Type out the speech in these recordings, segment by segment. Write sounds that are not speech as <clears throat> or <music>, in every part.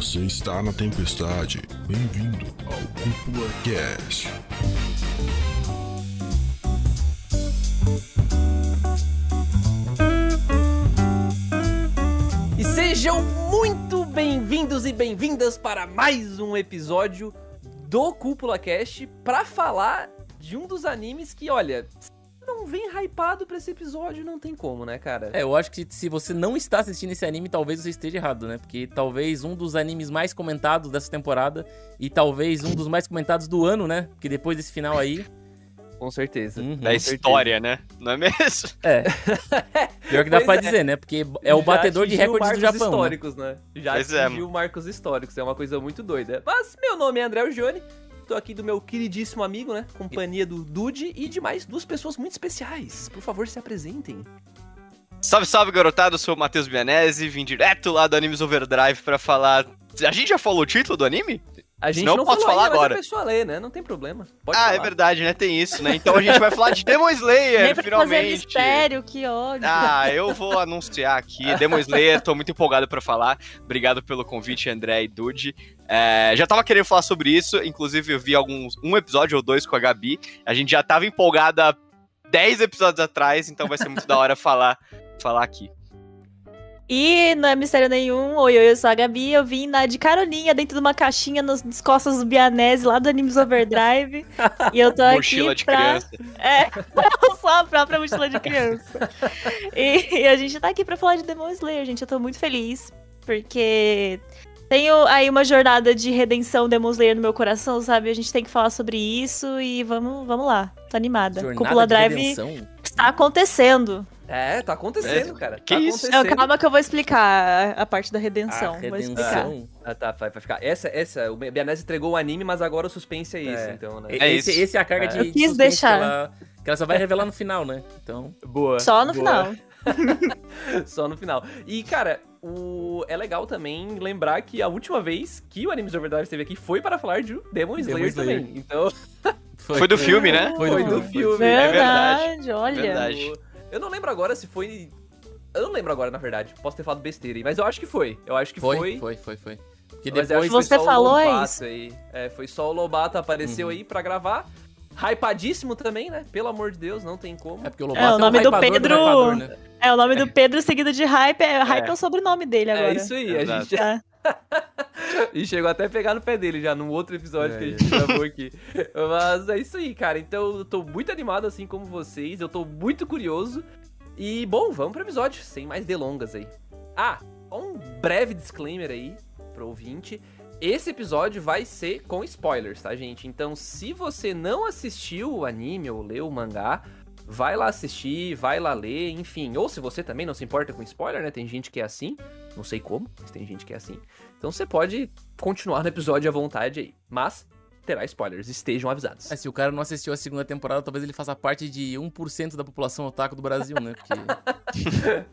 Você está na tempestade. Bem-vindo ao Cúpula Cast. E sejam muito bem-vindos e bem-vindas para mais um episódio do Cúpula Cast para falar de um dos animes que, olha, não vem hypado pra esse episódio, não tem como, né, cara? É, eu acho que se você não está assistindo esse anime, talvez você esteja errado, né? Porque talvez um dos animes mais comentados dessa temporada e talvez um dos mais comentados do ano, né? Porque depois desse final aí. Com certeza. Uhum. Da história, né? Não é mesmo? <laughs> É. Pior que dá Pois pra é. dizer, né? Porque é o Já batedor de recordes do Japão. Né? históricos, né? Já Pois é, atingiu marcos históricos, é uma coisa muito doida. Mas meu nome é André Urgione, tô aqui do meu queridíssimo amigo, né? Companhia do Dude e de mais duas pessoas muito especiais. Por favor, se apresentem. Salve, salve, garotado. Eu sou o Matheus Bianese, vim direto lá do Animes Overdrive pra falar. A gente já falou o título do anime? A gente Senão não falou falar agora. a pessoa lê, né? Não tem problema. Pode ah, falar. é verdade, né? Tem isso, né? Então a gente vai falar de <laughs> Demon Slayer, Nem pra fazer finalmente. mistério, que ódio. Ah, eu vou anunciar aqui. <laughs> Demon Slayer, tô muito empolgado pra falar. Obrigado pelo convite, André e Dude. É, já tava querendo falar sobre isso, inclusive eu vi alguns, um episódio ou dois com a Gabi. A gente já tava empolgada há 10 episódios atrás, então vai ser muito da hora <laughs> falar, falar aqui. E não é mistério nenhum. Oi, oi, eu sou a Gabi. Eu vim na, de caroninha dentro de uma caixinha nas, nas costas do Bianese, lá do Animes Overdrive. e eu tô <laughs> Mochila aqui de pra... criança. É, <laughs> eu sou a própria mochila de criança. E, e a gente tá aqui pra falar de Demon Slayer, gente. Eu tô muito feliz, porque tenho aí uma jornada de redenção Demon Slayer no meu coração, sabe? A gente tem que falar sobre isso e vamos, vamos lá. Tô animada. Jornada Cúpula de Drive redenção. está acontecendo. É, tá acontecendo, cara. que tá isso? Acontecendo. calma que eu vou explicar a, parte da redenção. A Vou explicar. redenção. Ah, tá, vai, vai ficar. Essa, essa, o Bianese entregou o anime, mas agora o suspense é esse, É. então, né? É esse, isso. esse é a carga É. de. Eu quis suspense deixar. Que ela, que ela só vai revelar no final, né? Então. Boa. Só no boa. final. <laughs> Só no final. E, cara, o... é legal também lembrar que a última vez que o Animes Overdrive esteve aqui foi para falar de Demon Slayer, Slayer. também. Então, Foi do filme, né? Foi, Foi do, do filme. filme. É Verdade, verdade. olha. Verdade. Eu não lembro agora se foi. Eu não lembro agora, na verdade. Posso ter falado besteira aí, mas eu acho que foi. Eu acho que Foi, foi. foi, foi, foi. Mas acho depois. que foi Você só o falou, é Lobato isso. Aí. É, foi só o Lobato apareceu Uhum. aí pra gravar. Hypadíssimo também, né? Pelo amor de Deus, não tem como. É porque o Lobato É, o nome do hypador Pedro- hypador, né? É o nome do Pedro seguido de Hype. É, hype é o sobrenome dele agora. É isso aí, a Exato. gente Tá. <laughs> E chegou até a pegar no pé dele já, num outro episódio É, que a gente gravou aqui. Mas é isso aí, cara. Então eu tô muito animado assim como vocês. Eu tô muito curioso. E, bom, vamos pro episódio, sem mais delongas aí. Ah, um breve disclaimer aí pro ouvinte. Esse episódio vai ser com spoilers, tá, gente? Então, se você não assistiu o anime ou leu o mangá, vai lá assistir, vai lá ler, enfim. Ou se você também não se importa com spoiler, né? Tem gente que é assim. Não sei como, mas tem gente que é assim. Então você pode continuar no episódio à vontade aí. Mas terá spoilers, estejam avisados. É, se o cara não assistiu a segunda temporada, talvez ele faça parte de 1% da população otaku do Brasil, né? Porque.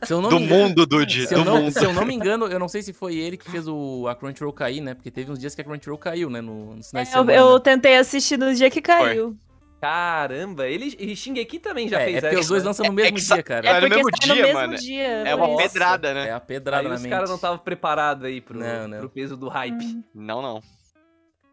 <laughs> Se eu não Do me engano- mundo, Dude. Se eu, Do não, mundo. se eu não me engano, eu não sei se foi ele que fez o, a Crunchyroll cair, né? Porque teve uns dias que a Crunchyroll caiu, né? No, no É, Eu, semana. eu tentei assistir no dia que caiu. Caramba, ele e Shingeki também já é, fez é porque essa, os dois lançam no É mesmo que sa- dia, cara. É no porque mesmo sai no dia, mesmo mano. dia. É uma Nossa. pedrada, né? É a pedrada Aí na os mente. caras não estavam preparados aí pro, Não, não. pro peso do hype. Hum. Não, não.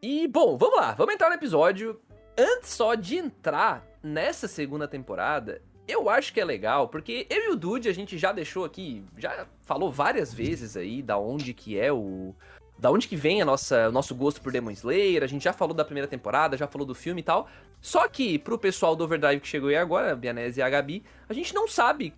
E, bom, vamos lá, vamos entrar no episódio. Antes só de entrar nessa segunda temporada, eu acho que é legal, porque eu e o Dude, a gente já deixou aqui, já falou várias vezes aí da onde que é o... Da onde que vem a nossa, o nosso gosto por Demon Slayer, a gente já falou da primeira temporada, já falou do filme e tal. Só que pro pessoal do Overdrive que chegou aí agora, a Bianese e a Gabi, a gente não sabe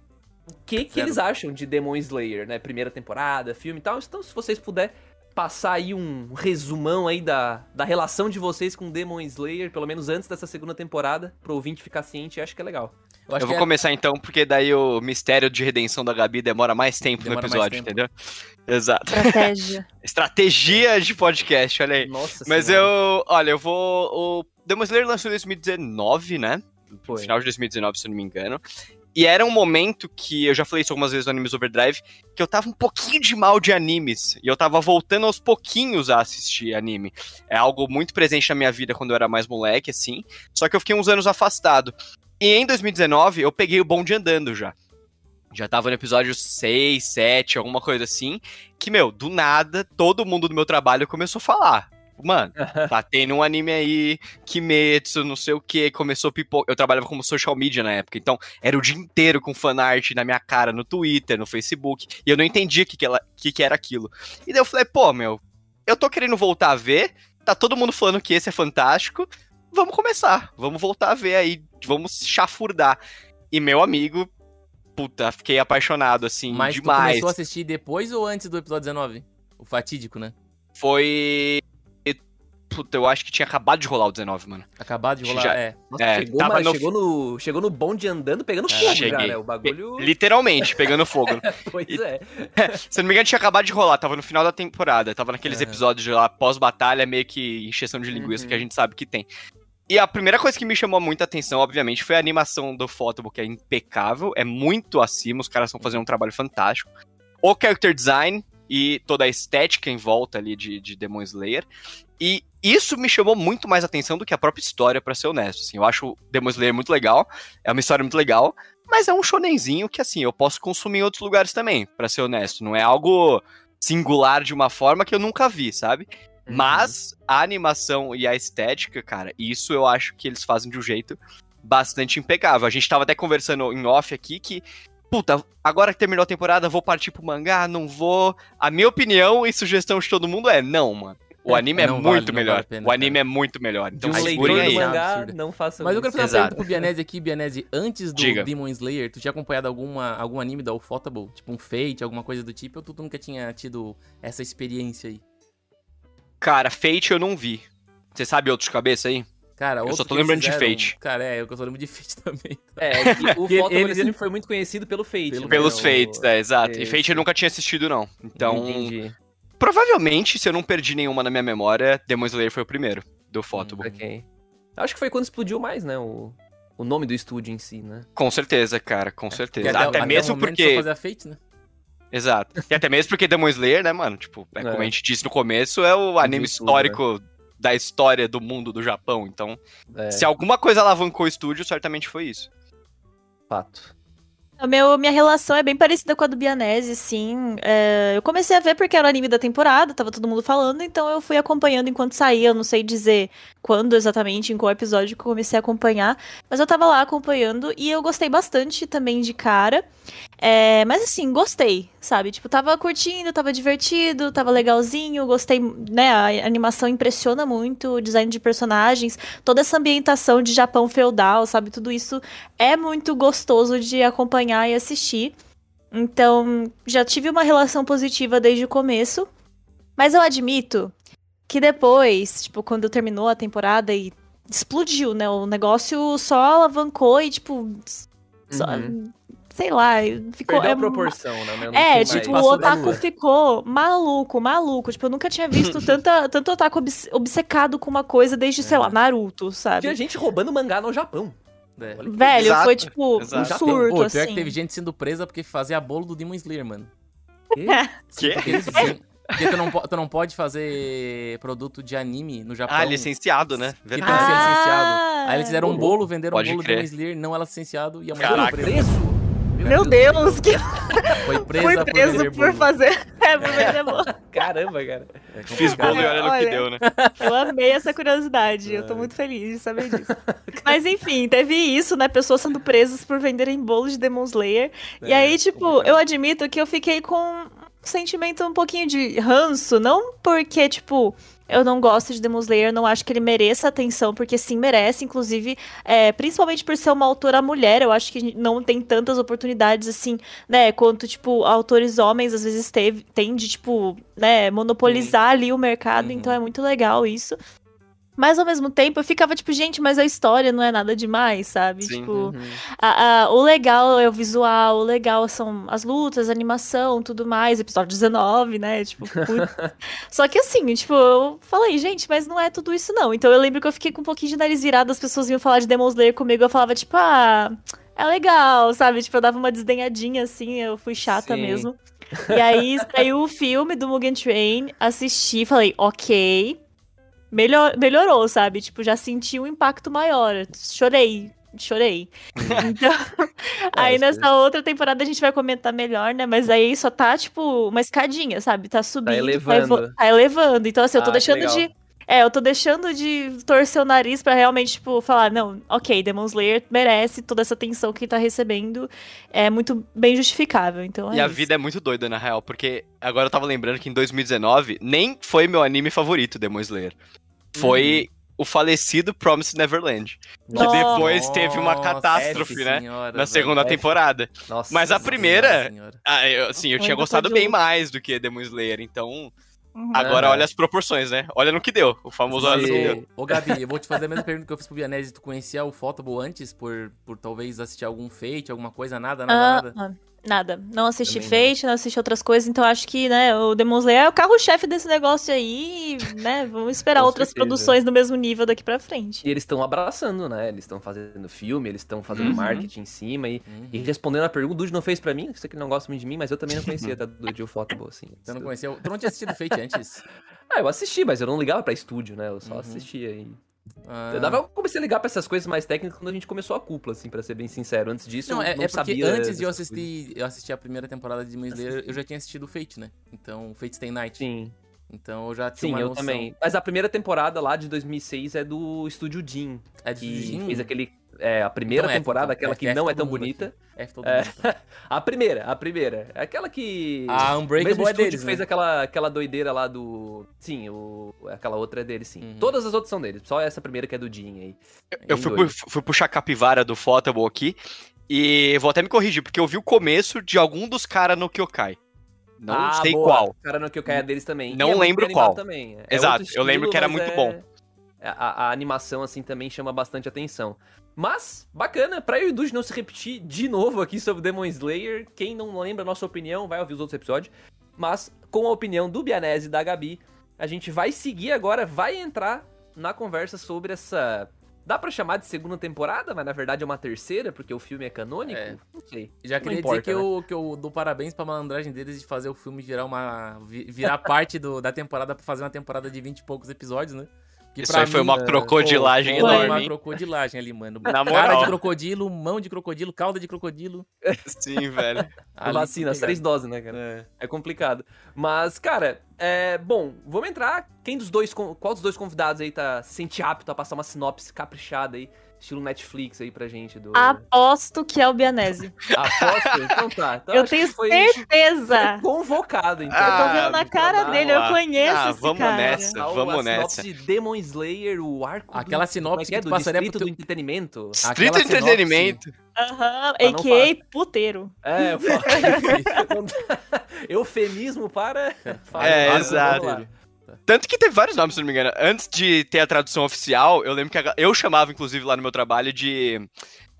o que que Zero. eles acham de Demon Slayer, né? Primeira temporada, filme e tal. Então, se vocês puderem passar aí um resumão aí da, da relação de vocês com Demon Slayer, pelo menos antes dessa segunda temporada, pro ouvinte ficar ciente, acho que é legal. Eu acho Eu vou que é- começar então, porque daí o mistério de redenção da Gabi demora mais tempo Demora no episódio, tempo. entendeu? Exato. Estratégia. <laughs> Estratégia de podcast, olha aí. Nossa Mas Senhora. eu, olha, eu vou. O Demon Slayer lançou em 2019, né? Foi. Final de 2019, se eu não me engano. E era um momento que eu já falei isso algumas vezes no Animes Overdrive, que eu tava um pouquinho de mal de animes. E eu tava voltando aos pouquinhos a assistir anime. É algo muito presente na minha vida quando eu era mais moleque, assim. Só que eu fiquei uns anos afastado. E em 2019, eu peguei o bonde andando já. Já tava no episódio 6, 7, alguma coisa assim. Que, meu, do nada, todo mundo do meu trabalho começou a falar. Mano, tá tendo um anime aí, Kimetsu, não sei o que, começou pipoca. Eu trabalhava como social media na época, então era o dia inteiro com fanart na minha cara, no Twitter, no Facebook, e eu não entendia o que, que, ela, que, que era aquilo. E daí eu falei, pô, meu, eu tô querendo voltar a ver, tá todo mundo falando que esse é fantástico, vamos começar, vamos voltar a ver aí, vamos chafurdar. E meu amigo, puta, fiquei apaixonado, assim, Mas demais. começou a assistir depois ou antes do episódio 19? O fatídico, né? Foi. Puta, eu acho que tinha acabado de rolar o 19, mano. Acabado de rolar. Já- É. Nossa, É, chegou, tava mas no- chegou, no, chegou no bonde andando, pegando É, fogo já, cheguei. né? O bagulho... Literalmente, pegando fogo. <laughs> Pois é. <laughs> Se eu não me engano, tinha acabado de rolar, tava no final da temporada. Tava naqueles Aham. episódios de lá, pós-batalha, meio que encheção de linguiça Uhum. que a gente sabe que tem. E a primeira coisa que me chamou muita atenção, obviamente, foi a animação do Photobook, que é impecável, é muito acima, os caras estão fazendo um trabalho fantástico. O character design e toda a estética em volta ali de, de Demon Slayer. E isso me chamou muito mais atenção do que a própria história, pra ser honesto. Assim, eu acho Demon Slayer muito legal, é uma história muito legal, mas é um shonenzinho que, assim, eu posso consumir em outros lugares também, pra ser honesto. Não é algo singular de uma forma que eu nunca vi, sabe? Uhum. Mas a animação e a estética, cara, isso eu acho que eles fazem de um jeito bastante impecável. A gente tava até conversando em off aqui que, puta, agora que terminou a temporada, vou partir pro mangá, não vou. A minha opinião e sugestão de todo mundo é não, mano. O anime é Não vale, muito vale melhor. a pena, o anime cara. é muito melhor. Então um leitor aí. mangá- não façam Mas eu quero isso. fazer uma pergunta pro Bianese aqui, Bianese. Antes do Diga. Demon Slayer, tu tinha acompanhado alguma, algum anime da Ufotable? Tipo um Fate, alguma coisa do tipo? Ou tu nunca tinha tido essa experiência aí? Cara, Fate eu não vi. Você sabe outros de cabeça aí? Cara, Eu só tô lembrando de fizeram- Fate. Cara, é, eu só lembro de Fate <laughs> também. É, <laughs> o eles- sempre foi muito conhecido pelo Fate. Pelo- né? Pelos O- Fates, é, exato. E Isso. Fate eu nunca tinha assistido, não. Então, Entendi. provavelmente, se eu não perdi nenhuma na minha memória, Demon Slayer foi o primeiro do Photobook. Ok. Acho que foi quando explodiu mais, né? O, o nome do estúdio em si, né? Com certeza, cara, com certeza. Porque Até, o mesmo porque. Só fazia Fate, né? Exato. E até mesmo porque Demon Slayer, né, mano? Tipo, é, como É. a gente disse no começo, é o anime histórico da história do mundo do Japão. Então, É, se alguma coisa alavancou o estúdio, certamente foi isso. fato. O meu, minha relação é bem parecida com a do Bianese, sim. É, eu comecei a ver porque era o anime da temporada, tava todo mundo falando, então eu fui acompanhando enquanto saía. Eu não sei dizer quando exatamente, em qual episódio que eu comecei a acompanhar, mas eu tava lá acompanhando e eu gostei bastante também de cara. É, mas assim, gostei, sabe? Tipo, tava curtindo, tava divertido, tava legalzinho, gostei, né? A animação impressiona muito, o design de personagens, toda essa ambientação de Japão feudal, sabe? Tudo isso é muito gostoso de acompanhar e assistir. Então, já tive uma relação positiva desde o começo. Mas eu admito que depois, tipo, quando terminou a temporada e explodiu, né? O negócio só alavancou e, tipo. só- Uhum. sei lá, ficou. Perdeu é a proporção, né? É, tipo, mais- o otaku ficou maluco, maluco. Tipo, eu nunca tinha visto <laughs> tanta, tanto otaku obce- obcecado com uma coisa desde, sei lá, Naruto, sabe? Tinha gente roubando mangá no Japão. É. Que- Velho, Exato, foi tipo um exato. surto, Pô, pior assim. que teve gente sendo presa porque fazia bolo do Demon Slayer, mano. Sim, Quê? porque eles Porque tu não, tu não pode fazer produto de anime no Japão. Ah, licenciado, né? Que tem que Verdade. ser Ah! licenciado. Aí eles fizeram um bolo, venderam Pode um bolo crer. Demon Slayer, não era licenciado e a mulher Caraca. foi. Preso? Meu Deus, que <laughs> Foi presa fui por preso por bolo. fazer. <laughs> É, por vender bolo. <laughs> Caramba, cara. É Fiz bolo e olha no que deu, né? Eu amei essa curiosidade. Eu tô muito feliz de saber disso. Mas enfim, teve isso, né? Pessoas sendo presas por venderem bolos de Demon Slayer. e É, aí, tipo, complicado. eu admito que eu fiquei com sentimento um pouquinho de ranço. Não porque, tipo, eu não gosto de Demon Slayer, não acho que ele mereça atenção, porque sim, merece. Inclusive, é, principalmente por ser uma autora mulher, eu acho que não tem tantas oportunidades assim, né? Quanto, tipo, autores homens às vezes teve, tem de, tipo, né, monopolizar ali o mercado. Uhum. Então é muito legal isso. Mas ao mesmo tempo eu ficava tipo, gente, mas a história não é nada demais, sabe? Sim. Tipo, Uhum. a- a- o legal é o visual, o legal são as lutas, a animação, tudo mais. Episódio 19, né? Tipo. <laughs> Só que assim, tipo, eu falei, gente, mas não é tudo isso não. Então eu lembro que eu fiquei com um pouquinho de nariz virado, as pessoas vinham falar de Demon Slayer comigo, eu falava, tipo, ah, é legal, sabe? Tipo, eu dava uma desdenhadinha assim, eu fui chata Sim. mesmo. E aí saiu o filme do Mugen Train, assisti, falei, ok. Melhor, melhorou, sabe? Tipo, já senti um impacto maior. Chorei chorei. Então, <laughs> aí É, nessa outra temporada a gente vai comentar melhor, né? Mas aí só tá, tipo, uma escadinha, sabe? Tá subindo. elevando. evo- Tá elevando. Então, assim, eu tô Ah, deixando de. É, eu tô deixando de torcer o nariz pra realmente, tipo, falar, não, ok, Demon Slayer merece toda essa atenção que tá recebendo. É muito bem justificável. Então é E a isso. vida é muito doida, na real, porque agora eu tava lembrando que em 2019 nem foi meu anime favorito, Demon Slayer. Foi o falecido Promised Neverland. Que depois teve uma Nossa catástrofe, né? senhora, Na velho. segunda F. temporada. Nossa. Mas a primeira, senhora. ah, eu, assim, eu Eu tinha gostado bem mais do que Demon Slayer, então Uhum. agora olha as proporções, né? Olha no que deu, o famoso olha no que deu. Ô, Gabi, eu vou te fazer a mesma pergunta que eu fiz pro Bianese. Tu conhecia o Photable antes por, por talvez assistir algum Fate, alguma coisa? Nada, nada, Ah, nada? Nada. Não assisti Também Fate, não. assisti outras coisas, então acho que, né, o Demon Slayer é o carro-chefe desse negócio aí, né? Vamos esperar outras certeza. produções no mesmo nível daqui pra frente. E eles estão abraçando, né? Eles estão fazendo filme, eles estão fazendo Uhum. marketing em cima. E, Uhum. e respondendo a pergunta, o Dude não fez pra mim, sei que ele não gosta muito de mim, mas eu também não <laughs> conhecia tá, Dude o Photable, assim. Você não conhecia? Tu não tinha assistido Fate antes? <laughs> Ah, eu assisti, mas eu não ligava pra estúdio, né? Eu só Uhum. assistia. E... Ah. Eu, dava, eu comecei a ligar pra essas coisas mais técnicas quando a gente começou a cúpula, assim, pra ser bem sincero. Antes disso, Não, eu é, não é porque sabia. antes de eu assistir, eu assisti a primeira temporada de Demon Slayer, eu já tinha assistido o Fate, né? Então, Fate Stay Night. Sim, Então eu já tinha sim, uma eu noção. também. Mas a primeira temporada lá de 2006 é do estúdio Jin, É de que Jin? fez aquele. É, a primeira Então F, temporada, então. aquela F, que F não é tão bonita. aqui. F todo É. mundo. <laughs> A primeira, a primeira. É aquela que. A o mesmo Unbreakable é deles, que fez né? aquela, aquela doideira lá do. Sim, o... aquela outra é deles, sim. Uhum. Todas as outras são deles. Só essa primeira que é do Jin aí. Eu fui, pu- fui puxar a capivara do Photable aqui e vou até me corrigir, porque eu vi o começo de algum dos caras no Kyokai. Não Ah, sei boa. qual. Cara, no que eu caia deles também. Não é lembro qual. Também. É Exato, outro eu lembro que era muito é- bom. A, a animação, assim, também chama bastante atenção. Mas, bacana, pra eu e o Dude não se repetir de novo aqui sobre Demon Slayer, quem não lembra a nossa opinião, vai ouvir os outros episódios. Mas, com a opinião do Bianese e da Gabi, a gente vai seguir agora, vai entrar na conversa sobre essa. Dá pra chamar de segunda temporada, mas na verdade é uma terceira, porque o filme é canônico? É. Não sei. Já queria importa, dizer que, né? eu, que eu dou parabéns pra malandragem deles de fazer o filme virar uma. vi- virar <laughs> parte do, da temporada pra fazer uma temporada de 20 e poucos episódios, né? Isso aí foi mim, uma é, crocodilagem pô, Foi enorme. uma hein? crocodilagem ali, mano. Na Cara moral. de crocodilo, mão de crocodilo, cauda de crocodilo. <laughs> Sim, velho. Ali, <laughs> vacina, as três doses, né, cara? É. É complicado. Mas, cara, é. Bom, vamos entrar. Quem dos dois. Qual dos dois convidados aí tá, se sente apto a passar uma sinopse caprichada aí, estilo Netflix aí pra gente? Do... Aposto que é o Bianese. Aposto? Então tá. <laughs> Então eu tenho certeza. foi convocado, então. eu tô Ah, vendo na cara dele, eu lá. conheço Ah, esse vamos cara. nessa. A- vamos a sinopse nessa. de Demon Slayer, o arco. Aquela do, sinopse é que, é? que tu do passaria distrito pro teu- do entretenimento. Street Aquela Entretenimento. Aham, Ah, não a.k.a. puteiro. É, eu falo. <laughs> <laughs> Eufemismo para. para É, para- exato. Tanto que teve vários nomes, se não me engano. Antes de ter a tradução oficial, eu lembro que a- eu chamava, inclusive, lá no meu trabalho de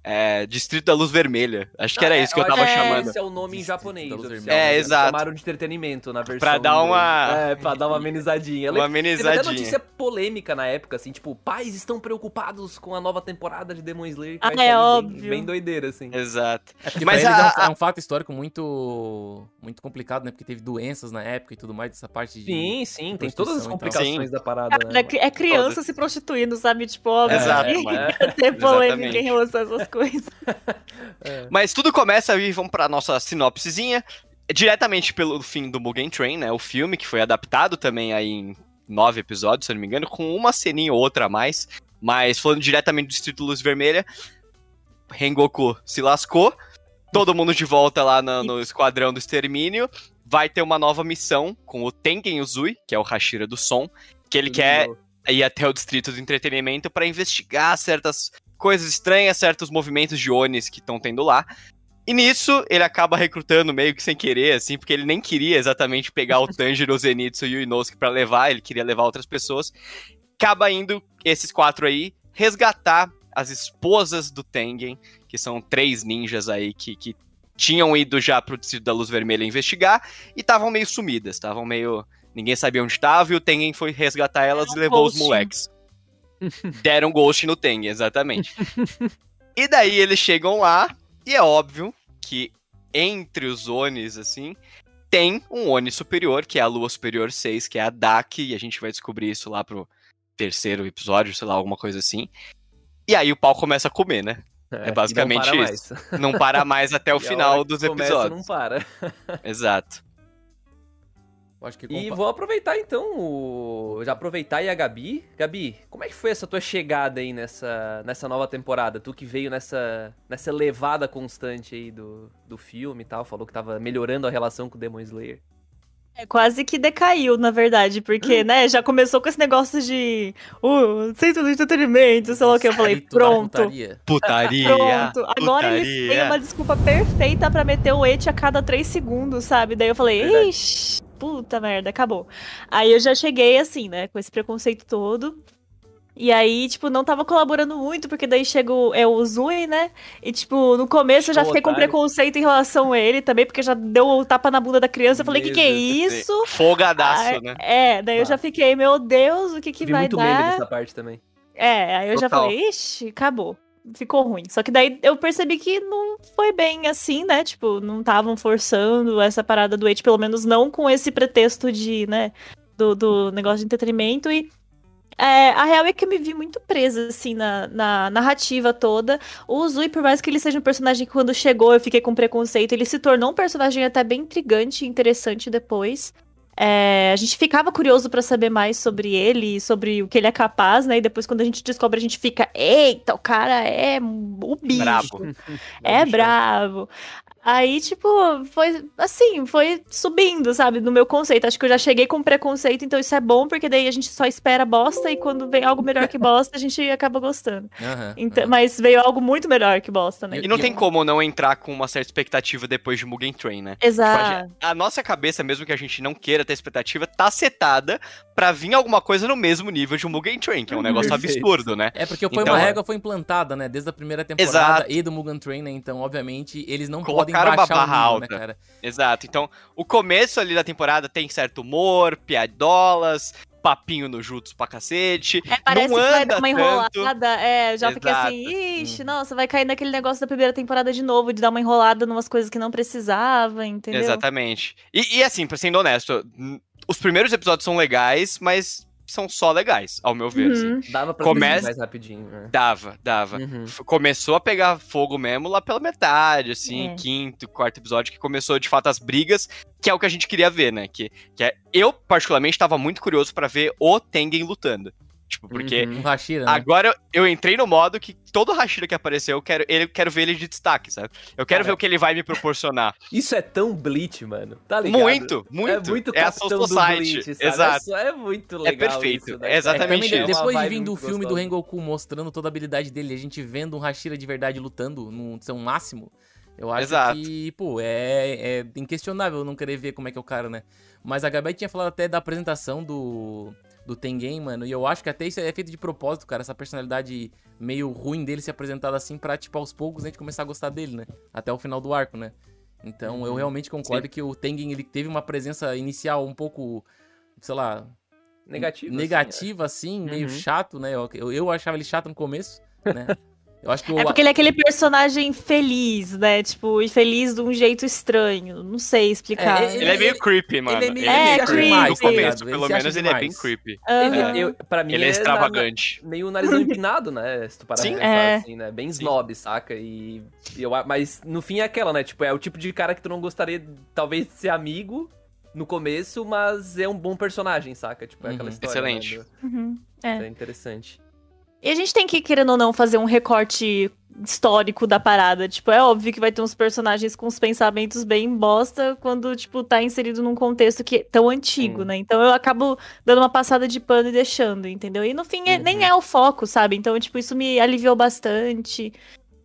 é, Distrito da Luz Vermelha. Acho que era É, isso que eu tava que chamando. Esse é o nome em Distrito japonês. da Luz oficial, Vermelha. É, né? Eles exato. Chamaram de entretenimento na versão. Pra dar uma- É, pra dar uma amenizadinha. <laughs> Uma lembro- Teve até amenizadinha. notícia polêmica na época, assim, tipo, pais estão preocupados com a nova temporada de Demon Slayer. que Ah, é óbvio. Bem, bem doideira, assim. Exato. É Mas a- é, um, é um fato histórico muito muito complicado, né? Porque teve doenças na época e tudo mais, essa parte de... Sim, sim, tem todas as complicações da parada, né? Cara, é criança se prostituindo, sabe? Tipo, óbvio Exato, que mano. <laughs> ter polêmica em relação a essas coisas. <laughs> Mas tudo começa aí, vamos pra nossa sinopsezinha. Diretamente pelo fim do Mugen Train, né? O filme, que foi adaptado também aí em nove episódios, se eu não me engano, com uma ceninha ou outra a mais. Mas falando diretamente do Distrito Luz Vermelha, Rengoku se lascou. Todo mundo de volta lá no, no esquadrão do extermínio. Vai ter uma nova missão com o Tengen Uzui, que é o Hashira do som, que ele quer ir até o distrito do entretenimento para investigar certas coisas estranhas, certos movimentos de Onis que estão tendo lá. E nisso, ele acaba recrutando meio que sem querer, assim, porque ele nem queria exatamente pegar o <laughs> Tanjiro, o Zenitsu e o Inosuke pra levar, ele queria levar outras pessoas. Acaba indo esses quatro aí resgatar as esposas do Tengen, que são três ninjas aí que, que tinham ido já pro Distrito da Luz Vermelha investigar e estavam meio sumidas, estavam meio... Ninguém sabia onde estava e o Tengen foi resgatar elas e levou os ghosting. moleques. <laughs> Deram ghost no Tengen, exatamente. e daí eles chegam lá e é óbvio que entre os Onis, assim, tem um Oni superior, que é a Lua Superior 6, que é a Dak, e a gente vai descobrir isso lá pro terceiro episódio, sei lá, alguma coisa assim. E aí o pau começa a comer, né? É basicamente e não isso. mais. Não para mais até o <laughs> E final dos começa, episódios. Não para. Exato. Eu acho que E vou aproveitar então, o... já aproveitar aí a Gabi. Gabi, como é que foi essa tua chegada aí nessa, nessa nova temporada? Tu que veio nessa, nessa levada constante aí do, do filme e tal, falou que tava melhorando a relação com o Demon Slayer. É quase que decaiu, na verdade, porque, <laughs> né, já começou com esse negócio de. Uh, centro de entretenimento, sei lá o que. Eu falei, pronto. putaria. <laughs> Putaria. Pronto, agora eles têm putaria. uma desculpa perfeita pra meter o et a cada três segundos, sabe? Daí eu falei, Verdade. ixi, puta merda, acabou. Aí eu já cheguei assim, né, com esse preconceito todo. E aí, tipo, não tava colaborando muito, porque daí chega o, é o Zui, né? E, tipo, no começo eu já fiquei com preconceito em relação a ele também, porque já deu o tapa na bunda da criança. Eu falei, que que é isso? Folgadaço, Aí- né? É, daí eu Tá. já fiquei, meu Deus, o que que Vi vai muito meme dar? dessa parte também. É, aí eu já Total. falei, ixi, acabou. Ficou ruim. Só que daí eu percebi que não foi bem assim, né? Tipo, não estavam forçando essa parada do Age, pelo menos não com esse pretexto de, né, do, do negócio de entretenimento. E é, a real é que eu me vi muito presa, assim, na, na narrativa toda. O Zui, por mais que ele seja um personagem que quando chegou eu fiquei com preconceito, ele se tornou um personagem até bem intrigante e interessante depois. É, a gente ficava curioso pra saber mais sobre ele, sobre o que ele é capaz, né? E depois, quando a gente descobre, a gente fica: eita, o cara é o bicho. Brabo. <laughs> É bichão. bravo. Aí, tipo, foi assim, foi subindo, sabe, no meu conceito. Acho que eu já cheguei com preconceito, então isso é bom, porque daí a gente só espera bosta e quando vem algo melhor que bosta, a gente acaba gostando. <laughs> Aham, Então, aham. mas veio algo muito melhor que bosta, né? E- não tem como não entrar com uma certa expectativa depois de Mugen Train, né? Tipo, a, Exato. a nossa cabeça, mesmo que a gente não queira ter expectativa, tá setada pra vir alguma coisa no mesmo nível de um Mugen Train, que é um negócio Perfeito. absurdo, né? É porque foi Então, uma é. régua foi implantada, né? Desde a primeira temporada Exato. e do Mugen Train, né? Então, obviamente, eles não podem uma baixar o barra nível, alta. né, cara? Exato. Então, o começo ali da temporada tem certo humor, piadolas, papinho no Jutsu pra cacete. É, parece não que vai anda dar uma tanto. enrolada. É, eu já fiquei assim, Exato. ixi, nossa, vai cair naquele negócio da primeira temporada de novo, de dar uma enrolada numas coisas que não precisava, entendeu? Exatamente. E, e assim, pra ser honesto, os primeiros episódios são legais, mas são só legais, ao meu ver. Uhum. assim. Dava pra Começa- descer mais rapidinho, né? Dava, dava. Uhum. Começou a pegar fogo mesmo lá pela metade, assim, É. quinto, quarto episódio, que começou de fato as brigas, que é o que a gente queria ver, né? Que, que é, eu, particularmente, tava muito curioso pra ver o Tengen lutando. Tipo, porque Uhum. Um Hashira, né? agora eu entrei no modo que todo Hashira que apareceu, eu quero, ele, eu quero ver ele de destaque, sabe? Eu quero Cara, ver o que ele vai me proporcionar. <laughs> Isso é tão Bleach, mano. Tá ligado? muito, muito. É muito é a Soul do Society. Bleach, sabe? Exato. É, é muito legal perfeito, isso, é né? exatamente também, isso. É depois de vir do muito filme do gostosa. Rengoku mostrando toda a habilidade dele, a gente vendo um Hashira de verdade lutando no seu máximo, eu acho Exato. que, pô, é, é inquestionável não querer ver como é que é o cara, né? Mas a Gabi tinha falado até da apresentação do, do Tengen, mano, e eu acho que até isso é feito de propósito, cara, essa personalidade meio ruim dele ser apresentada assim pra, tipo, aos poucos a gente começar a gostar dele, né? Até o final do arco, né? Então eu realmente concordo que o Tengen, ele teve uma presença inicial um pouco, sei lá, Negativo. assim, negativa, assim, meio Uhum. chato, né? Eu, eu, eu achava ele chato no começo, né? <laughs> Eu acho que o. É porque ele é aquele personagem feliz, né? Tipo, e feliz de um jeito estranho. Não sei explicar. É, Ele é meio creepy, mano. ele é meio- Ele é meio creepy. No começo? Ele pelo acha menos, ele é bem creepy. Aham. Ele, eu, pra mim, Ele é extravagante. na- meio narizão empinado, né? Se tu parar Sim. pra pensar É. assim, né? Bem snob, saca? E eu, mas no fim é aquela, né? Tipo, é o tipo de cara que tu não gostaria, talvez, de ser amigo no começo, mas é um bom personagem, saca? Tipo, é aquela Uhum. história. Excelente. Né? Uhum. É. É interessante. E a gente tem que, querendo ou não, fazer um recorte histórico da parada. Tipo, é óbvio que vai ter uns personagens com os pensamentos bem bosta quando, tipo, tá inserido num contexto que é tão antigo, Sim. né? Então eu acabo dando uma passada de pano e deixando, entendeu? E no fim é- nem Uhum. é o foco, sabe? Então, tipo, isso me aliviou bastante.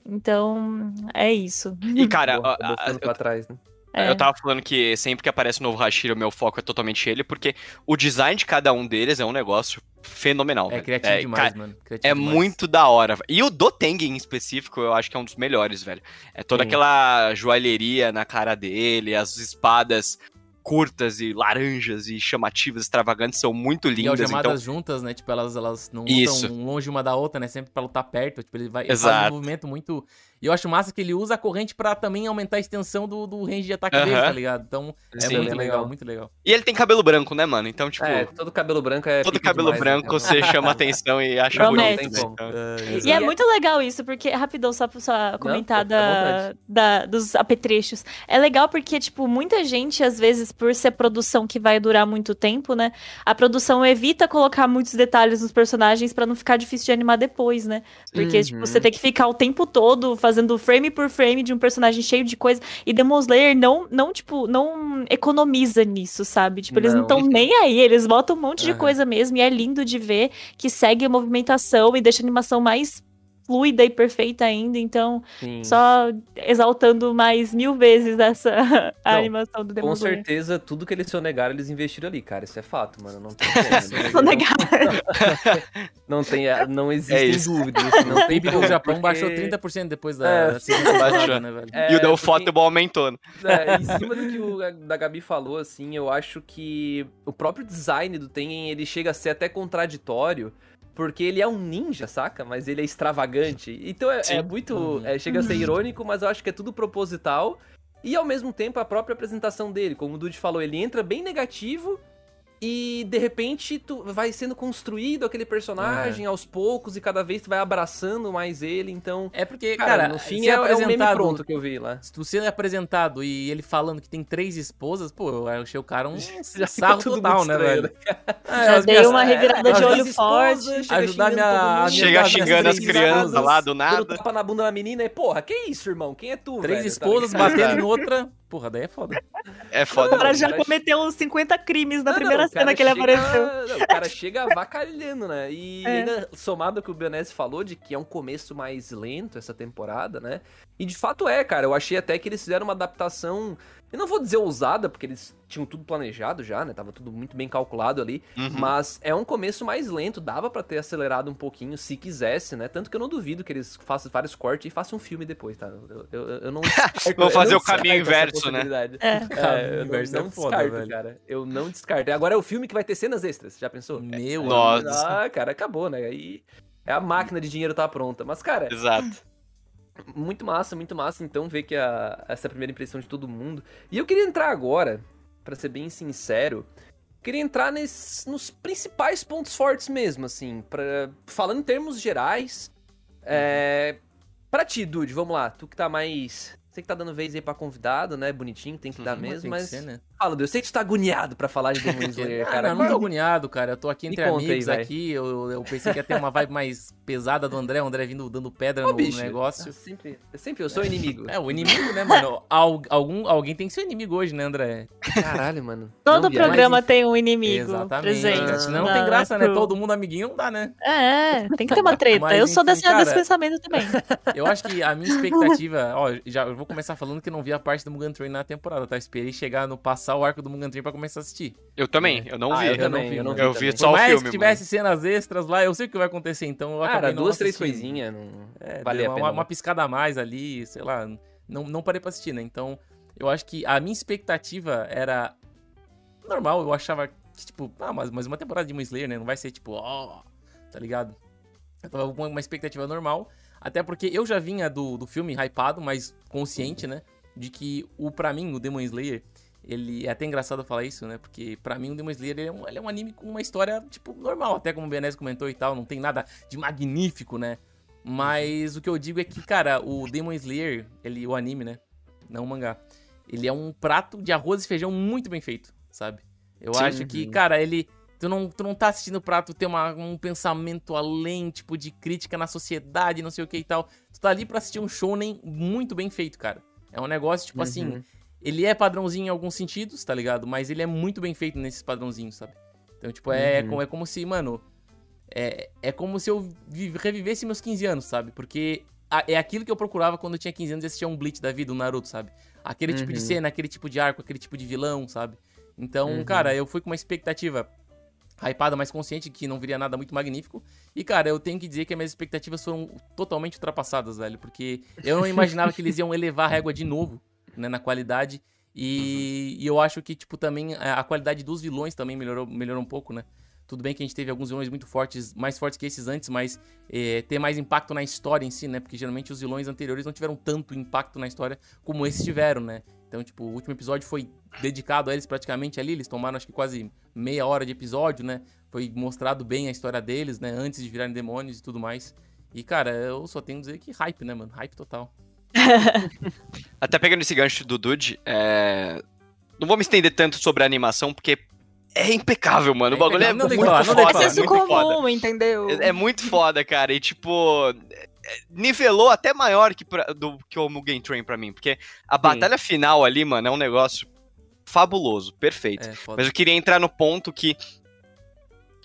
Então, é isso. E, cara, Boa, a- a- ficando pra trás, né? É. Eu tava falando que sempre que aparece um novo Hashira, o meu foco é totalmente ele, porque o design de cada um deles é um negócio fenomenal. É velho. criativo demais, cara, mano. Criativo É demais. muito da hora. E o do Tengen em específico, eu acho que é um dos melhores, velho. É toda Sim. aquela joalheria na cara dele, as espadas curtas e laranjas e chamativas, extravagantes, são muito E lindas. algemadas Então, juntas, né? Tipo, elas, elas não Isso. lutam longe uma da outra, né? Sempre pra lutar perto. Tipo, ele vai ele faz um Exato. movimento muito. E eu acho massa que ele usa a corrente pra também aumentar a extensão do, do range de ataque dele, Aham. tá ligado? Então, é Sim. muito É legal, legal. muito legal. e ele tem cabelo branco, né, mano? Então, tipo, É, todo cabelo branco é. todo cabelo demais, branco né? você chama <laughs> atenção e acha Promete. bonito. né? Então, E é muito legal isso, porque, rapidão, só pra só comentar da, da- dos apetrechos. É legal porque, tipo, muita gente, às vezes, por ser produção que vai durar muito tempo, né? A produção evita colocar muitos detalhes nos personagens pra não ficar difícil de animar depois, né? Porque, tipo, Uhum. você tem que ficar o tempo todo fazendo frame por frame de um personagem cheio de coisa. E Demon Slayer não, não tipo, não economiza nisso, sabe? Tipo, eles não estão nem aí, eles botam um monte de Aham. coisa mesmo. E é lindo de ver que segue a movimentação e deixa a animação mais fluida e perfeita ainda. Então, Sim. só exaltando mais mil vezes essa <laughs> a Não, animação do Demon Com certeza, tudo que eles sonegaram, eles investiram ali, cara. Isso é fato, mano. Não tem <laughs> como. Sou não, negada. não, tem, não É existem isso. dúvidas. Não tem como, Japão porque- baixou 30% depois da, É, segunda baixou. né, velho? É, e o Del porque- Futebol aumentou, né? É, em cima do que o da Gabi falou, assim, eu acho que o próprio design do Tengen, ele chega a ser até contraditório, porque ele é um ninja, saca? Mas ele é extravagante. Então é, é muito. Uhum. é, chega a ser irônico, mas eu acho que é tudo proposital. E ao mesmo tempo a própria apresentação dele, como o Dude falou, ele entra bem negativo. E de repente tu vai sendo construído aquele personagem aos poucos e cada vez tu vai abraçando mais ele, então. É porque, Cara, cara, no fim ser é, é o meme apresentado- pronto que eu vi lá. Se tu ser apresentado e ele falando que tem três esposas, pô, eu achei o cara um <laughs> Já sarro total, né, velho? <laughs> É, Já as dei minhas- uma revirada de olho forte. Ajudar minha- todo mundo. a minha- Chega das xingando as crianças esposas, lá do nada. tapa na bunda da menina e, porra, que isso, irmão? Quem é tu, Três velho? esposas Tá batendo em <laughs> outra. Porra, daí é foda. É O foda. cara já cometeu uns 50 crimes na Não, primeira o cena que ele chega- apareceu. o cara chega avacalhando, né? E <laughs> É. ainda somado ao que o Bionese falou de que é um começo mais lento essa temporada, né? E de fato é, cara. Eu achei até que eles fizeram uma adaptação. Eu não vou dizer ousada, porque eles tinham tudo planejado já, né? Tava tudo muito bem calculado ali. Uhum. Mas é um começo mais lento, dava pra ter acelerado um pouquinho se quisesse, né? Tanto que eu não duvido que eles façam vários cortes e façam um filme depois, tá? Eu, eu, eu não <laughs> Vão eu fazer não o caminho inverso, né? É. É, eu não, inverso não é foda, descarto, velho. cara. Eu não descarto. E agora é o filme que vai ter cenas extras, já pensou? Meu Nossa. Ah, cara, acabou, né? Aí é a máquina de dinheiro tá pronta. Mas, cara, Exato. Muito massa, muito massa, então, ver que a, essa é a primeira impressão de todo mundo. E eu queria entrar agora, pra ser bem sincero, queria entrar nesse, nos principais pontos fortes mesmo, assim, pra, falando em termos gerais. É, pra ti, Dude, vamos lá, tu que tá mais. Você que tá dando vez aí pra convidado, né? Bonitinho, tem que dar Uhum, mesmo, tem que mas. ser, né? Fala, Dude, eu sei que tu tá agoniado pra falar de Demon <laughs> Slayer, Ah, cara. não, não tô agoniado, cara. Eu tô aqui entre aí, amigos vai. aqui. Eu, eu pensei que ia ter uma vibe mais pesada do André. O André vindo dando pedra Ô, no bicho, negócio. eu sempre, eu sempre eu sou inimigo. É, o inimigo, né, mano? Al- algum, alguém tem que ser inimigo hoje, né, André? Caralho, mano. Todo Não programa Mas, tem um inimigo Exatamente. presente. Senão não na- tem graça, né? Todo mundo amiguinho não dá, né? É, tem que ter uma <laughs> treta. Mas, eu sou enfim, desse, desse cara- pensamento também. <laughs> Eu acho que a minha expectativa. Ó, já eu vou começar falando que não vi a parte do Mugen Train na temporada, tá? Esperei chegar no passar o arco do Mugen Train pra começar a assistir. Eu também, eu não Ah, vi. eu não também, vi, eu não mano. vi. Eu vi só Por o mais filme, que tivesse cenas extras lá, eu sei o que vai acontecer, então eu Cara, duas, três coisinhas, não É, vale uma, pena. uma piscada a mais ali, sei lá. Não, não parei pra assistir, né? Então, eu acho que a minha expectativa era normal. Eu achava que, tipo, ah, mas, mas uma temporada de Demon Slayer, né? Não vai ser tipo, ó, tá ligado? Eu tava com uma expectativa normal. Até porque eu já vinha do, do filme hypado, mas consciente, né? De que o, pra mim, o Demon Slayer, ele. É até engraçado falar isso, né? Porque pra mim o Demon Slayer ele é, um, ele é um anime com uma história, tipo, normal. Até como o Benez comentou e tal, não tem nada de magnífico, né? Mas o que eu digo é que, cara, o Demon Slayer, ele, o anime, né? Não o mangá. Ele é um prato de arroz e feijão muito bem feito, sabe? Eu Sim. acho que, cara, ele. Tu não, tu não tá assistindo o prato ter uma, um pensamento além, tipo, de crítica na sociedade, não sei o que e tal. Tu tá ali pra assistir um shounen muito bem feito, cara. É um negócio, tipo assim, Uhum. Ele é padrãozinho em alguns sentidos, tá ligado? Mas ele é muito bem feito nesses padrãozinhos, sabe? Então, tipo, é, Uhum. como, é como se, mano. É, é como se eu vi- revivesse meus 15 anos, sabe? Porque a- é aquilo que eu procurava quando eu tinha 15 anos e assistia um Bleach da vida, um Naruto, sabe? Aquele tipo de Uhum. cena, aquele tipo de arco, aquele tipo de vilão, sabe? Então, Uhum. cara, eu fui com uma expectativa hypada, mais consciente que não viria nada muito magnífico. E, cara, eu tenho que dizer que as minhas expectativas foram totalmente ultrapassadas, velho. Porque eu não imaginava que eles iam elevar a régua de novo, né, na qualidade. E, e eu acho que, tipo, também a a qualidade dos vilões também melhorou, melhorou um pouco, né? Tudo bem que a gente teve alguns vilões muito fortes, mais fortes que esses antes, mas é, ter mais impacto na história em si, né? Porque geralmente os vilões anteriores não tiveram tanto impacto na história como esses tiveram, né? Então, tipo, o último episódio foi dedicado a eles praticamente ali. Eles tomaram, acho que quase meia hora de episódio, né? Foi mostrado bem a história deles, né? Antes de virarem demônios e tudo mais. E, cara, eu só tenho a dizer que hype, né, mano? Hype total. <laughs> Até pegando esse gancho do Dude, é... não vou me estender tanto sobre a animação, porque é impecável, mano. É o bagulho é impecável. Não tem muito que foda, É senso muito foda. comum, entendeu? É, é muito foda, cara. E tipo. é- Nivelou até maior que, pra- do, que o Mugen Train pra mim. Porque a batalha final ali, mano, é um negócio fabuloso, perfeito. É, foda. Mas eu queria entrar no ponto que.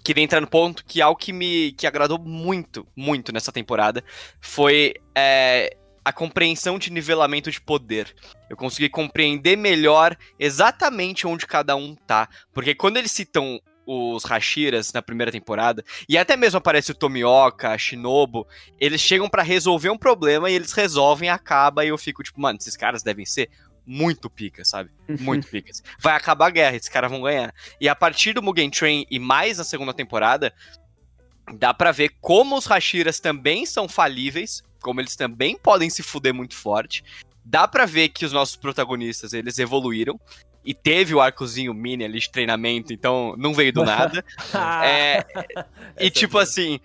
Queria entrar no ponto que algo que me que agradou muito, muito nessa temporada foi é, a compreensão de nivelamento de poder. Eu consegui compreender melhor exatamente onde cada um tá. Porque quando eles citam os Hashiras na primeira temporada, e até mesmo aparece o Tomioka, Shinobu, eles chegam pra resolver um problema e eles resolvem, acaba, e eu fico tipo, mano, esses caras devem ser muito pica, sabe? Muito picas. Vai acabar a guerra, esses caras vão ganhar. E a partir do Mugen Train e mais na segunda temporada, dá pra ver como os Hashiras também são falíveis, como eles também podem se fuder muito forte. Dá pra ver que os nossos protagonistas, eles evoluíram. E teve o arcozinho mini ali de treinamento, então não veio do <laughs> nada. É, <laughs> e Essa tipo é assim,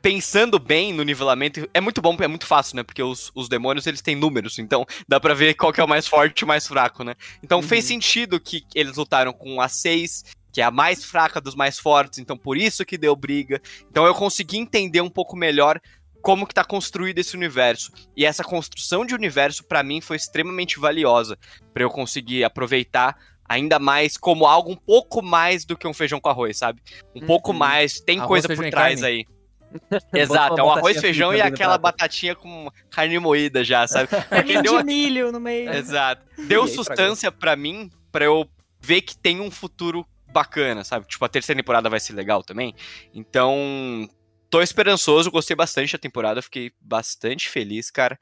pensando bem no nivelamento, é muito bom, é muito fácil, né? Porque os, os demônios, eles têm números, então dá pra ver qual que é o mais forte e o mais fraco, né? Então fez Uhum. sentido que eles lutaram com a 6, que é a mais fraca dos mais fortes, então por isso que deu briga. Então eu consegui entender um pouco melhor como que tá construído esse universo. E essa construção de universo, pra mim, foi extremamente valiosa, pra eu conseguir aproveitar ainda mais como algo um pouco mais do que um feijão com arroz, sabe? Um pouco Uhum. mais, tem Arroz, coisa por trás aí. <laughs> Exato, é um arroz, feijão e aquela prato. batatinha com carne moída já, sabe? <laughs> Porque deu, de milho no meio. exato. <laughs> Deu sustância pra mim, pra eu ver que tem um futuro bacana, sabe? Tipo, a terceira temporada vai ser legal também. Então, tô esperançoso, gostei bastante da temporada, fiquei bastante feliz, cara.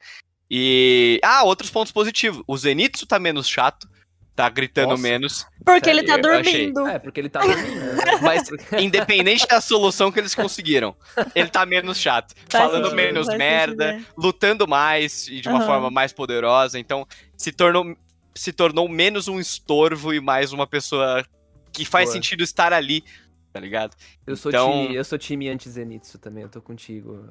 E. Ah, outros pontos positivos. O Zenitsu tá menos chato, tá gritando Nossa. menos. Porque ele tá dormindo. É, porque ele tá dormindo. né? <laughs> Mas, independente da solução que eles conseguiram, ele tá menos chato. Faz falando sentido, menos merda, sentido, né? lutando mais e de uma Aham. forma mais poderosa. Então, se tornou, se tornou menos um estorvo e mais uma pessoa que faz Boa. sentido estar ali, tá ligado? Eu sou Então- time, eu sou time anti-Zenitsu também, eu tô contigo,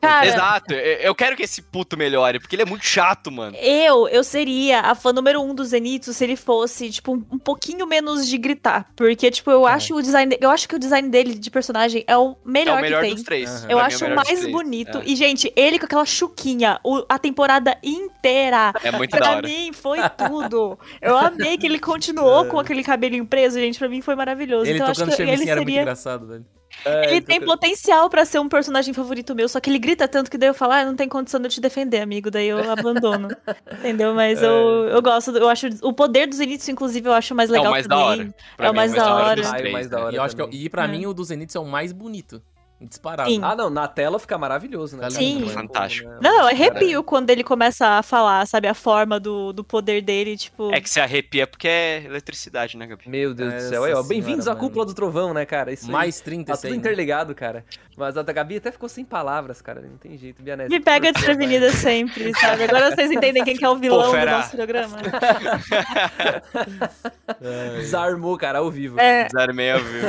Cara, Exato. Eu quero que esse puto melhore, porque ele é muito chato, mano. Eu, eu seria a fã número um do Zenitsu se ele fosse, tipo, um, um pouquinho menos de gritar. Porque, tipo, eu É. acho o design. Eu acho que o design dele de personagem é o É melhor, o melhor que tem. dos três. Pra Eu é o acho o melhor dos mais bonito. É. E, gente, ele com aquela chuquinha, o- a temporada inteira. É, muito da Pra hora. mim, foi tudo. Eu amei que ele continuou <laughs> com aquele cabelinho preso, gente. Pra mim foi maravilhoso. Ele então, eu acho tocando que ele chamicinha era muito seria. engraçado, velho. É, Ele tem potencial pra ser um personagem favorito meu, só que ele grita tanto que daí eu falo, ah, não tem condição de eu te defender, amigo, daí eu abandono. <laughs> Entendeu? Mas eu, eu gosto, eu acho. O poder dos Zenitsu, inclusive, eu acho mais É o legal mais da hora. Pra É o mais da hora. dos Ah, é o três, mais da hora. E, eu acho que, também. e pra É. mim, o do Zenitsu é o mais bonito. Disparado. Sim. Ah, não, na tela fica maravilhoso, né? Sim. Como, Fantástico. né? Não, eu arrepio quando ele começa a falar, sabe, a forma do, do poder dele, tipo. É que se arrepia porque é eletricidade, né, Gabi? Meu Deus do céu. Bem-vindos à cúpula do trovão, né, cara? Isso. Mais 30 Tá tudo né? interligado, cara. Mas a da Gabi até ficou sem palavras, cara. Não tem jeito, Bianese. Me pega desprevenida sempre, sabe? Agora vocês entendem quem que é o vilão do Fera. nosso programa. <laughs> Desarmou, cara, ao vivo. É, 06 viu?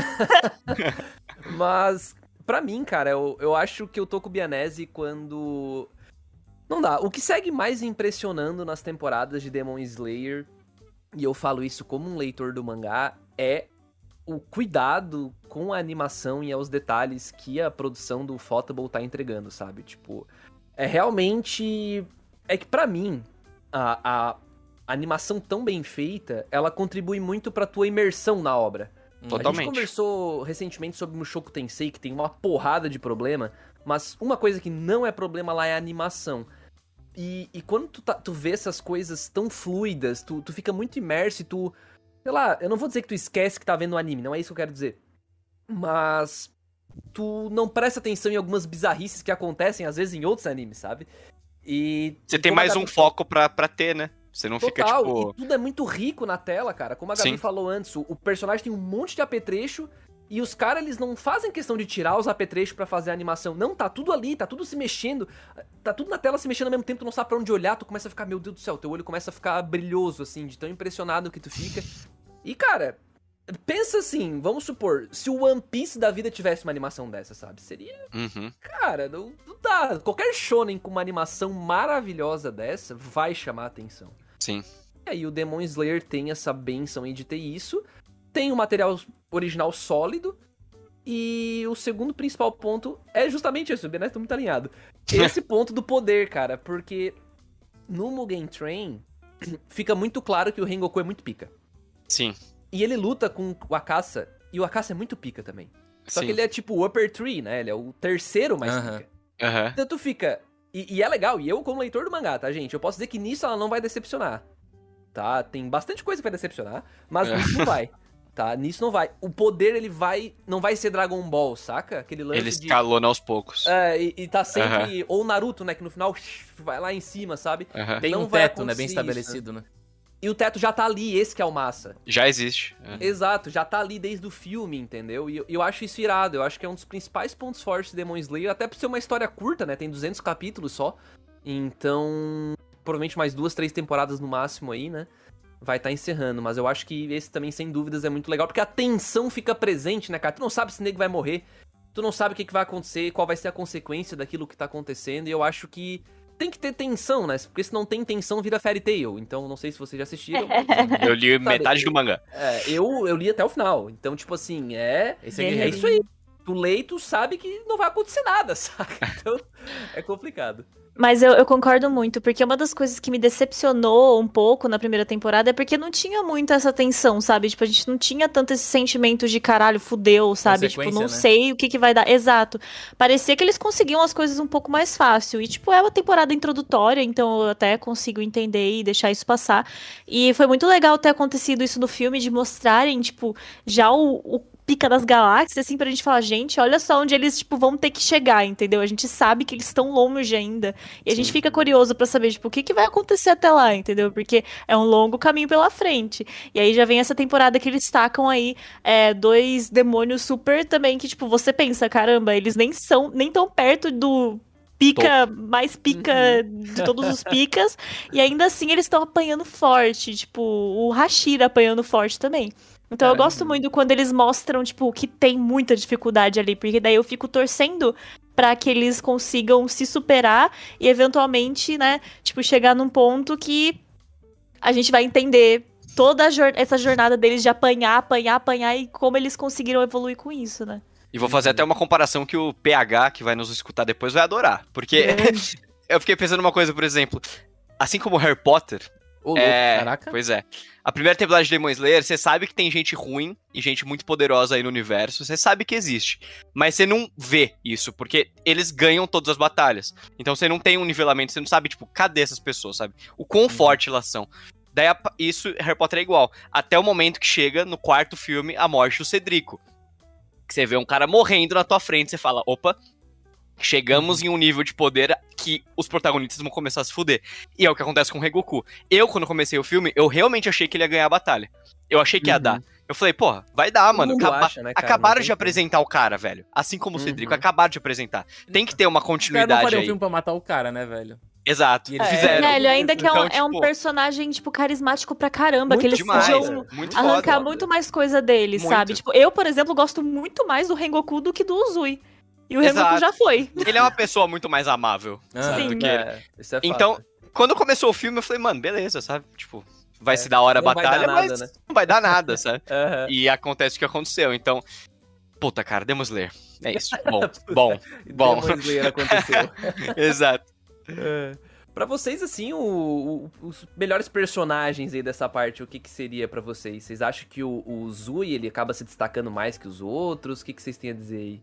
<laughs> Mas, pra mim, cara, eu, eu acho que eu tô com o Bianese quando. Não dá. O que segue mais impressionando nas temporadas de Demon Slayer, e eu falo isso como um leitor do mangá, é o cuidado com a animação e aos detalhes que a produção do Photable tá entregando, sabe? Tipo, é realmente. É que pra mim, a, a animação tão bem feita, ela contribui muito pra tua imersão na obra. A Totalmente. gente conversou recentemente sobre Mushoku Tensei, que tem uma porrada de problema, mas uma coisa que não é problema lá é a animação. E, e quando tu, tá- tu vê essas coisas tão fluidas, tu, tu fica muito imerso e tu. Sei lá, eu não vou dizer que tu esquece que tá vendo o anime, não é isso que eu quero dizer. Mas. Tu não presta atenção em algumas bizarrices que acontecem, às vezes, em outros animes, sabe? E. Você tem a mais Gabi um foco pra, pra ter, né? Você não Total, fica, tipo. e tudo é muito rico na tela, cara. Como a Gabi Sim. falou antes, o, personagem tem um monte de apetrecho e os caras, eles não fazem questão de tirar os apetrechos pra fazer a animação. Não, tá tudo ali, tá tudo se mexendo. Tá tudo na tela se mexendo ao mesmo tempo, tu não sabe pra onde olhar, tu começa a ficar, meu Deus do céu, teu olho começa a ficar brilhoso, assim, de tão impressionado que tu fica. E, cara, pensa assim, vamos supor, se o One Piece da vida tivesse uma animação dessa, sabe? Seria Uhum. Cara, não, não dá. Qualquer shonen com uma animação maravilhosa dessa vai chamar a atenção. Sim. E aí o Demon Slayer tem essa benção aí de ter isso. Tem o material original sólido. E o segundo principal ponto é justamente isso, o Beneto tá muito alinhado. <laughs> Esse ponto do poder, cara, porque no Mugen Train <clears throat> fica muito claro que o Rengoku é muito pica. Sim. E ele luta com o Akasa, e o Akasa é muito pica também. Só sim. que ele é tipo o upper tree, né? Ele é o terceiro mais Aham. pica. Aham. Então tu fica. E, e é legal, e eu, como leitor do mangá, tá, gente? Eu posso dizer que nisso ela não vai decepcionar. Tá? Tem bastante coisa que vai decepcionar, mas É. nisso não vai. <laughs> Tá? Nisso não vai. O poder, ele vai. Não vai ser Dragon Ball, saca? Aquele lance Ele de. escalona aos poucos. É, e, e tá sempre. Ou Naruto, né? Que no final vai lá em cima, sabe? Aham. Tem Não um teto, né? Bem estabelecido, né? E o teto já tá ali, esse que é o massa. Já existe. É. Exato, já tá ali desde o filme, entendeu? E eu, eu acho isso irado, eu acho que é um dos principais pontos fortes de Demon Slayer, até por ser uma história curta, né? Tem 200 capítulos só. Então, provavelmente mais duas, três temporadas no máximo aí, né? Vai estar encerrando, mas eu acho que esse também, sem dúvidas, é muito legal, porque a tensão fica presente, né, cara? Tu não sabe se o nego vai morrer, tu não sabe o que, que vai acontecer, qual vai ser a consequência daquilo que tá acontecendo, e eu acho que tem que ter tensão, né? Porque se não tem tensão, vira Fairy Tail. Então, não sei se vocês já assistiram. mas- <laughs> Eu li metade do mangá. é, eu, eu li até o final. Então, tipo assim, é. Esse é É isso aí. Tu lê e tu sabe que não vai acontecer nada, <laughs> saca? Então, é complicado. Mas eu, eu concordo muito, porque uma das coisas que me decepcionou um pouco na primeira temporada é porque não tinha muito essa tensão, sabe? Tipo, a gente não tinha tanto esse sentimento de caralho, fudeu, sabe? Tipo, não né? sei o que, que vai dar. Exato. Parecia que eles conseguiam as coisas um pouco mais fácil. E, tipo, é uma temporada introdutória, então eu até consigo entender e deixar isso passar. E foi muito legal ter acontecido isso no filme, de mostrarem, tipo, já o, o pica das galáxias, assim, pra gente falar, gente, olha só onde eles, tipo, vão ter que chegar, entendeu? A gente sabe que eles estão longe ainda. E a gente Sim. fica curioso pra saber, tipo, o que, que vai acontecer até lá, entendeu? Porque é um longo caminho pela frente. E aí já vem essa temporada que eles tacam aí é, dois demônios super também, que, tipo, você pensa, caramba, eles nem são, nem tão perto do pica, mais pica de todos os <laughs> picas, e ainda assim eles estão apanhando forte, tipo, o Hashira apanhando forte também. Então eu Caramba. gosto muito quando eles mostram, tipo, que tem muita dificuldade ali, porque daí eu fico torcendo pra que eles consigam se superar e eventualmente, né, tipo, chegar num ponto que a gente vai entender toda jor- essa jornada deles de apanhar, apanhar, apanhar e como eles conseguiram evoluir com isso, né? E vou fazer até uma comparação que o PH, que vai nos escutar depois, vai adorar. Porque <laughs> eu fiquei pensando uma coisa, por exemplo. Assim como Harry Potter, É. caraca. Pois é. A primeira temporada de Demon Slayer, você sabe que tem gente ruim e gente muito poderosa aí no universo. Você sabe que existe. Mas você não vê isso, porque eles ganham todas as batalhas. Então você não tem um nivelamento, você não sabe, tipo, cadê essas pessoas, sabe? O quão forte elas são. Daí isso, Harry Potter é igual. Até o momento que chega no quarto filme, a morte do Cedrico. Que você vê um cara morrendo na tua frente, você fala, opa, chegamos em um nível de poder que os protagonistas vão começar a se fuder. E é o que acontece com o Regoku. Eu, quando comecei o filme, eu realmente achei que ele ia ganhar a batalha. Eu achei que ia Uhum. dar. Eu falei, porra, vai dar, mano. Acaba- acha, né, cara? acabaram de apresentar o cara, velho. Assim como o Uhum. Cedrico, acabaram de apresentar. Tem que ter uma Os caras não continuidade um filme pra matar o cara, né, velho? Exato. E eles É, fizeram. Velho, ainda que é, um, Então, é um tipo, personagem, tipo, carismático pra caramba, Muito que eles demais. podiam Muito arrancar foda. muito mais coisa dele, Muito. sabe? Tipo, eu, por exemplo, gosto muito mais do Rengoku do que do Uzui. E o. Rengoku já foi. Ele é uma pessoa muito mais amável. Ah, Sim. do que ele. É, isso é fato. Então, quando começou o filme, eu falei, mano, beleza, sabe? Tipo, vai se dar hora a batalha, nada, mas né? não vai dar nada, sabe? <laughs> Aham. E acontece o que aconteceu. Então, puta, cara, Demon Slayer. É isso. <laughs> Bom, bom. Demon Bom. Slayer aconteceu. <laughs> Exato. É. Pra vocês, assim, o- o- os melhores personagens aí dessa parte, o que que seria pra vocês? Vocês acham que o, o Zui, ele acaba se destacando mais que os outros? O que que vocês têm a dizer aí?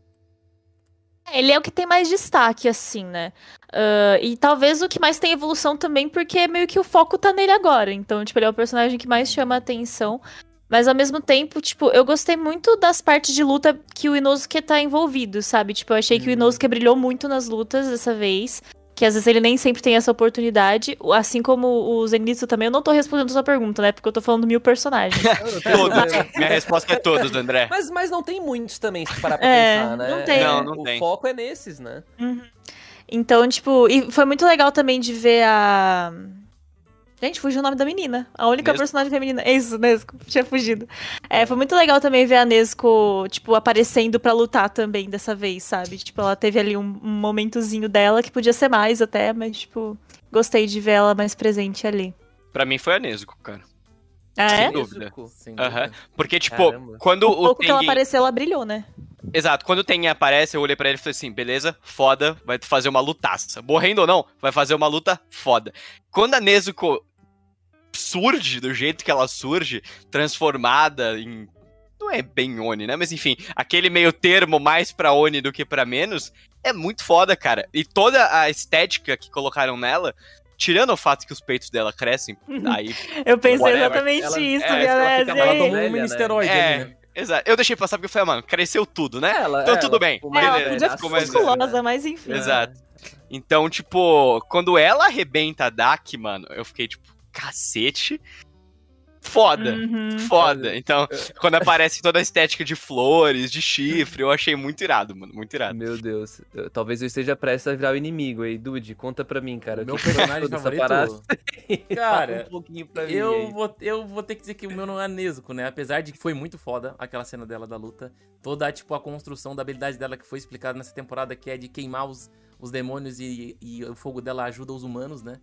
Ele é o que tem mais destaque, assim, né? Ah, e talvez o que mais tem evolução também, porque meio que o foco tá nele agora. Então, tipo, ele é o personagem que mais chama a atenção. Mas ao mesmo tempo, tipo, eu gostei muito das partes de luta que o Inosuke tá envolvido, sabe? Tipo, eu achei que o Hum. Inosuke brilhou muito nas lutas dessa vez. Que às vezes ele nem sempre tem essa oportunidade. Assim como o Zenitsu também, eu não tô respondendo a sua pergunta, né? Porque eu tô falando mil personagens. <laughs> Todos. Minha resposta é todos, André. Mas, mas não tem muitos também, se parar pra É, pensar, né? não tem. Não, não o tem. foco é nesses, né? Então, tipo, e foi muito legal também de ver a. Gente, fugiu o nome da menina. A única Nesco? personagem feminina. É isso, Nesco. <laughs> Tinha fugido. É, foi muito legal também ver a Nesco, tipo, aparecendo pra lutar também dessa vez, sabe? Tipo, ela teve ali um, um momentozinho dela que podia ser mais até, mas, tipo, gostei de ver ela mais presente ali. Pra mim foi a Nezuko, cara. Ah, Sem é? dúvida. Nezuko. Sem Aham. dúvida. Porque, tipo, Caramba. quando O o pouco que ela Tengen... apareceu, ela brilhou, né? Exato, quando o Tengen aparece, eu olhei pra ele e falei assim, beleza, foda, vai fazer uma lutaça. Morrendo ou não, vai fazer uma luta foda. Quando a Nezuko surge do jeito que ela surge, transformada em... Não é bem Oni, né? Mas enfim, aquele meio termo mais pra Oni do que pra menos, é muito foda, cara. E toda a estética que colocaram nela, tirando o fato que os peitos dela crescem, aí Eu pensei Whatever. exatamente Ela- isso, é, minha ela. Ela tomou um mini né? É. ali, né? Exato. Eu deixei passar porque eu falei, mano, cresceu tudo, né? Ela, Então ela tudo bem, É, ela beleza, podia ficar musculosa, né? mas enfim. Exato. Então, tipo, quando ela arrebenta a Dak, mano, eu fiquei tipo, cacete. Foda. Uhum. Foda. Então, quando aparece toda a estética de flores, de chifre, eu achei muito irado, mano. Muito irado. Meu Deus, eu- talvez eu esteja prestes a virar o inimigo aí, Dude, conta pra mim, cara. o Meu personagem favorito. parada? <laughs> Cara, um pouquinho pra mim Eu aí. vou, eu vou ter que dizer que o meu não é Nezuko, né? Apesar de que foi muito foda aquela cena dela da luta. Toda, tipo, a construção da habilidade dela que foi explicada nessa temporada, que é de queimar os, os demônios e, e o fogo dela ajuda os humanos, né?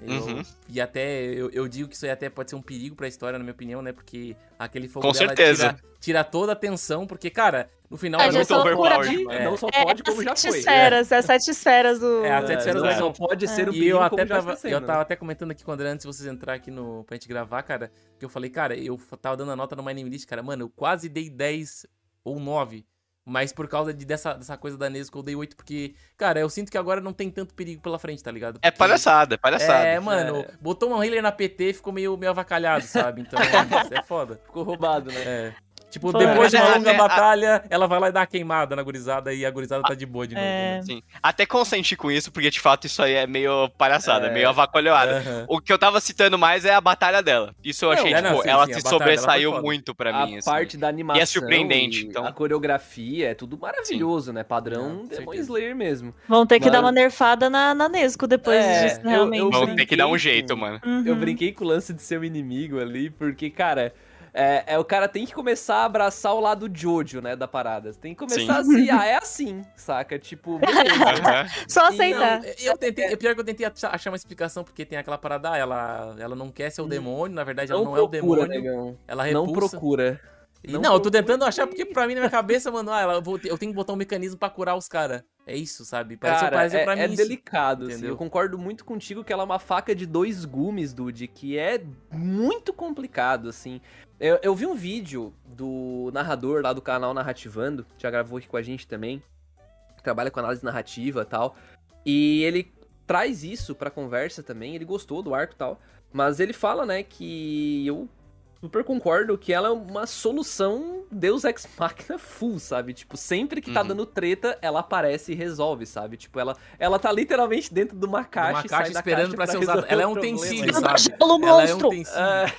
Eu- Uhum. E até, eu, eu digo que isso aí até pode ser um perigo pra história, na minha opinião, né? Porque aquele fogo Com dela certeza. Tira, tira toda a tensão, porque, cara, no final... É, ela já não só mano. É. Não só É, pode, as como já sete foi. esferas, é as sete esferas do. É, as sete É, esferas não do só pode ser um E perigo, eu como até já tava, eu sendo, tava né? até comentando aqui com o André antes de vocês entrar aqui no, pra gente gravar, cara, que eu falei, cara, eu tava dando a nota no My Name List, cara, mano, eu quase dei 10 ou 9, mas por causa de, dessa, dessa coisa da Nesco eu dei 8, porque, cara, eu sinto que agora não tem tanto perigo pela frente, tá ligado? É Porque- palhaçada, é palhaçada. É, mano, botou um healer na PT e ficou meio, meio avacalhado, sabe? Então, isso <laughs> é foda. Ficou roubado, né? É. Tipo, Foi. depois de uma é- longa é- batalha, ela vai lá e dá uma queimada na gurizada e a gurizada tá de boa de novo. É. né? Sim. Até consenti com isso, porque de fato isso aí é meio palhaçada, É. meio avacalhoada. Aham. O que eu tava citando mais é a batalha dela. Isso eu achei, é, tipo, não, sim, ela sim, a se sobressaiu muito pra a mim, assim. parte da animação surpreendente, e então. a coreografia é tudo maravilhoso, né? Padrão Não, Demon certeza. Slayer mesmo. Vão ter que Mas- dar uma nerfada na, na Nesco depois É, disso, realmente. eu- Vão ter que dar um jeito, com- mano. Uhum. Eu brinquei com o lance de ser o inimigo ali, porque, cara, é, é, o cara tem que começar a abraçar o lado Jojo, né, da parada. Tem que começar assim, ah, é assim, saca? Tipo, beleza. <laughs> Só Não, aceitar. eu tentei, é pior que eu tentei achar uma explicação, porque tem aquela parada, ah, ela, ela não quer ser o demônio, na verdade ela Não não é o procura, demônio. negão. Ela repulsa. Não procura. Não não, eu tô tentando achar, porque pra mim, na minha cabeça, mano, ah, eu, vou eu tenho que botar um mecanismo pra curar os caras. É isso, sabe? Pareceu, Cara, pareceu é, pra mim é isso. delicado, assim. entendeu? Eu concordo muito contigo que ela é uma faca de dois gumes, Dude, que é muito complicado, assim. Eu, eu vi um vídeo do narrador lá do canal Narrativando, já gravou aqui com a gente também, que trabalha com análise narrativa e tal, e ele traz isso pra conversa também, ele gostou do arco e tal, mas ele fala, né, que eu super concordo que ela é uma solução Deus Ex Machina full, sabe? Tipo, sempre que tá Uhum. dando treta, ela aparece e resolve, sabe? Tipo, ela, ela tá literalmente dentro de uma caixa, Uma caixa esperando pra ser usada. resolver Ela é um utensílio, Ela sabe? Ela é um monstro. utensílio. É,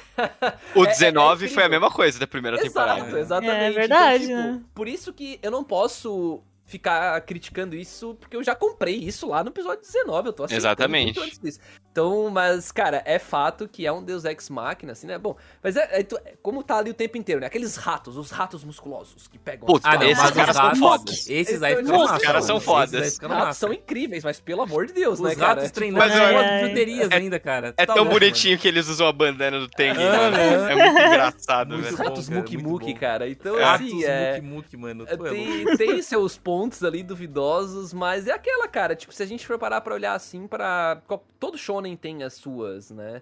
O <laughs> É- é 19 foi a mesma coisa da primeira temporada. Exato, exatamente. É verdade, Então, tipo, né? Por isso que eu não posso ficar criticando isso, porque eu já comprei isso lá no episódio 19, eu tô aceitando Exatamente. muito antes disso. Então, mas, cara, é fato que é um Deus Ex Machina, assim, né? Bom, mas é, é é como tá ali o tempo inteiro, né? Aqueles ratos, os ratos musculosos que pegam... Putz, Ah, não, Esses mas os caras são ratos, fodas. Esses aí Esses ficam caras massa. são mano. fodas. Os ratos são incríveis, mas pelo amor de Deus, Os né, cara? ratos Tipo, treinando mas eu- com É. bijuterias ainda, cara. É Tá tão louco, bonitinho que eles usam a bandana do Tengen, Ah, mano. né? É muito engraçado, Muito Os velho. bom, ratos cara, Muki muito Muki, bom. cara. Então, mano. Ratos assim, é... muque muque, mano. É, é tem seus pontos ali duvidosos, mas é aquela, cara, tipo, se a gente for parar pra olhar assim, para Todo shonen tem as suas, né?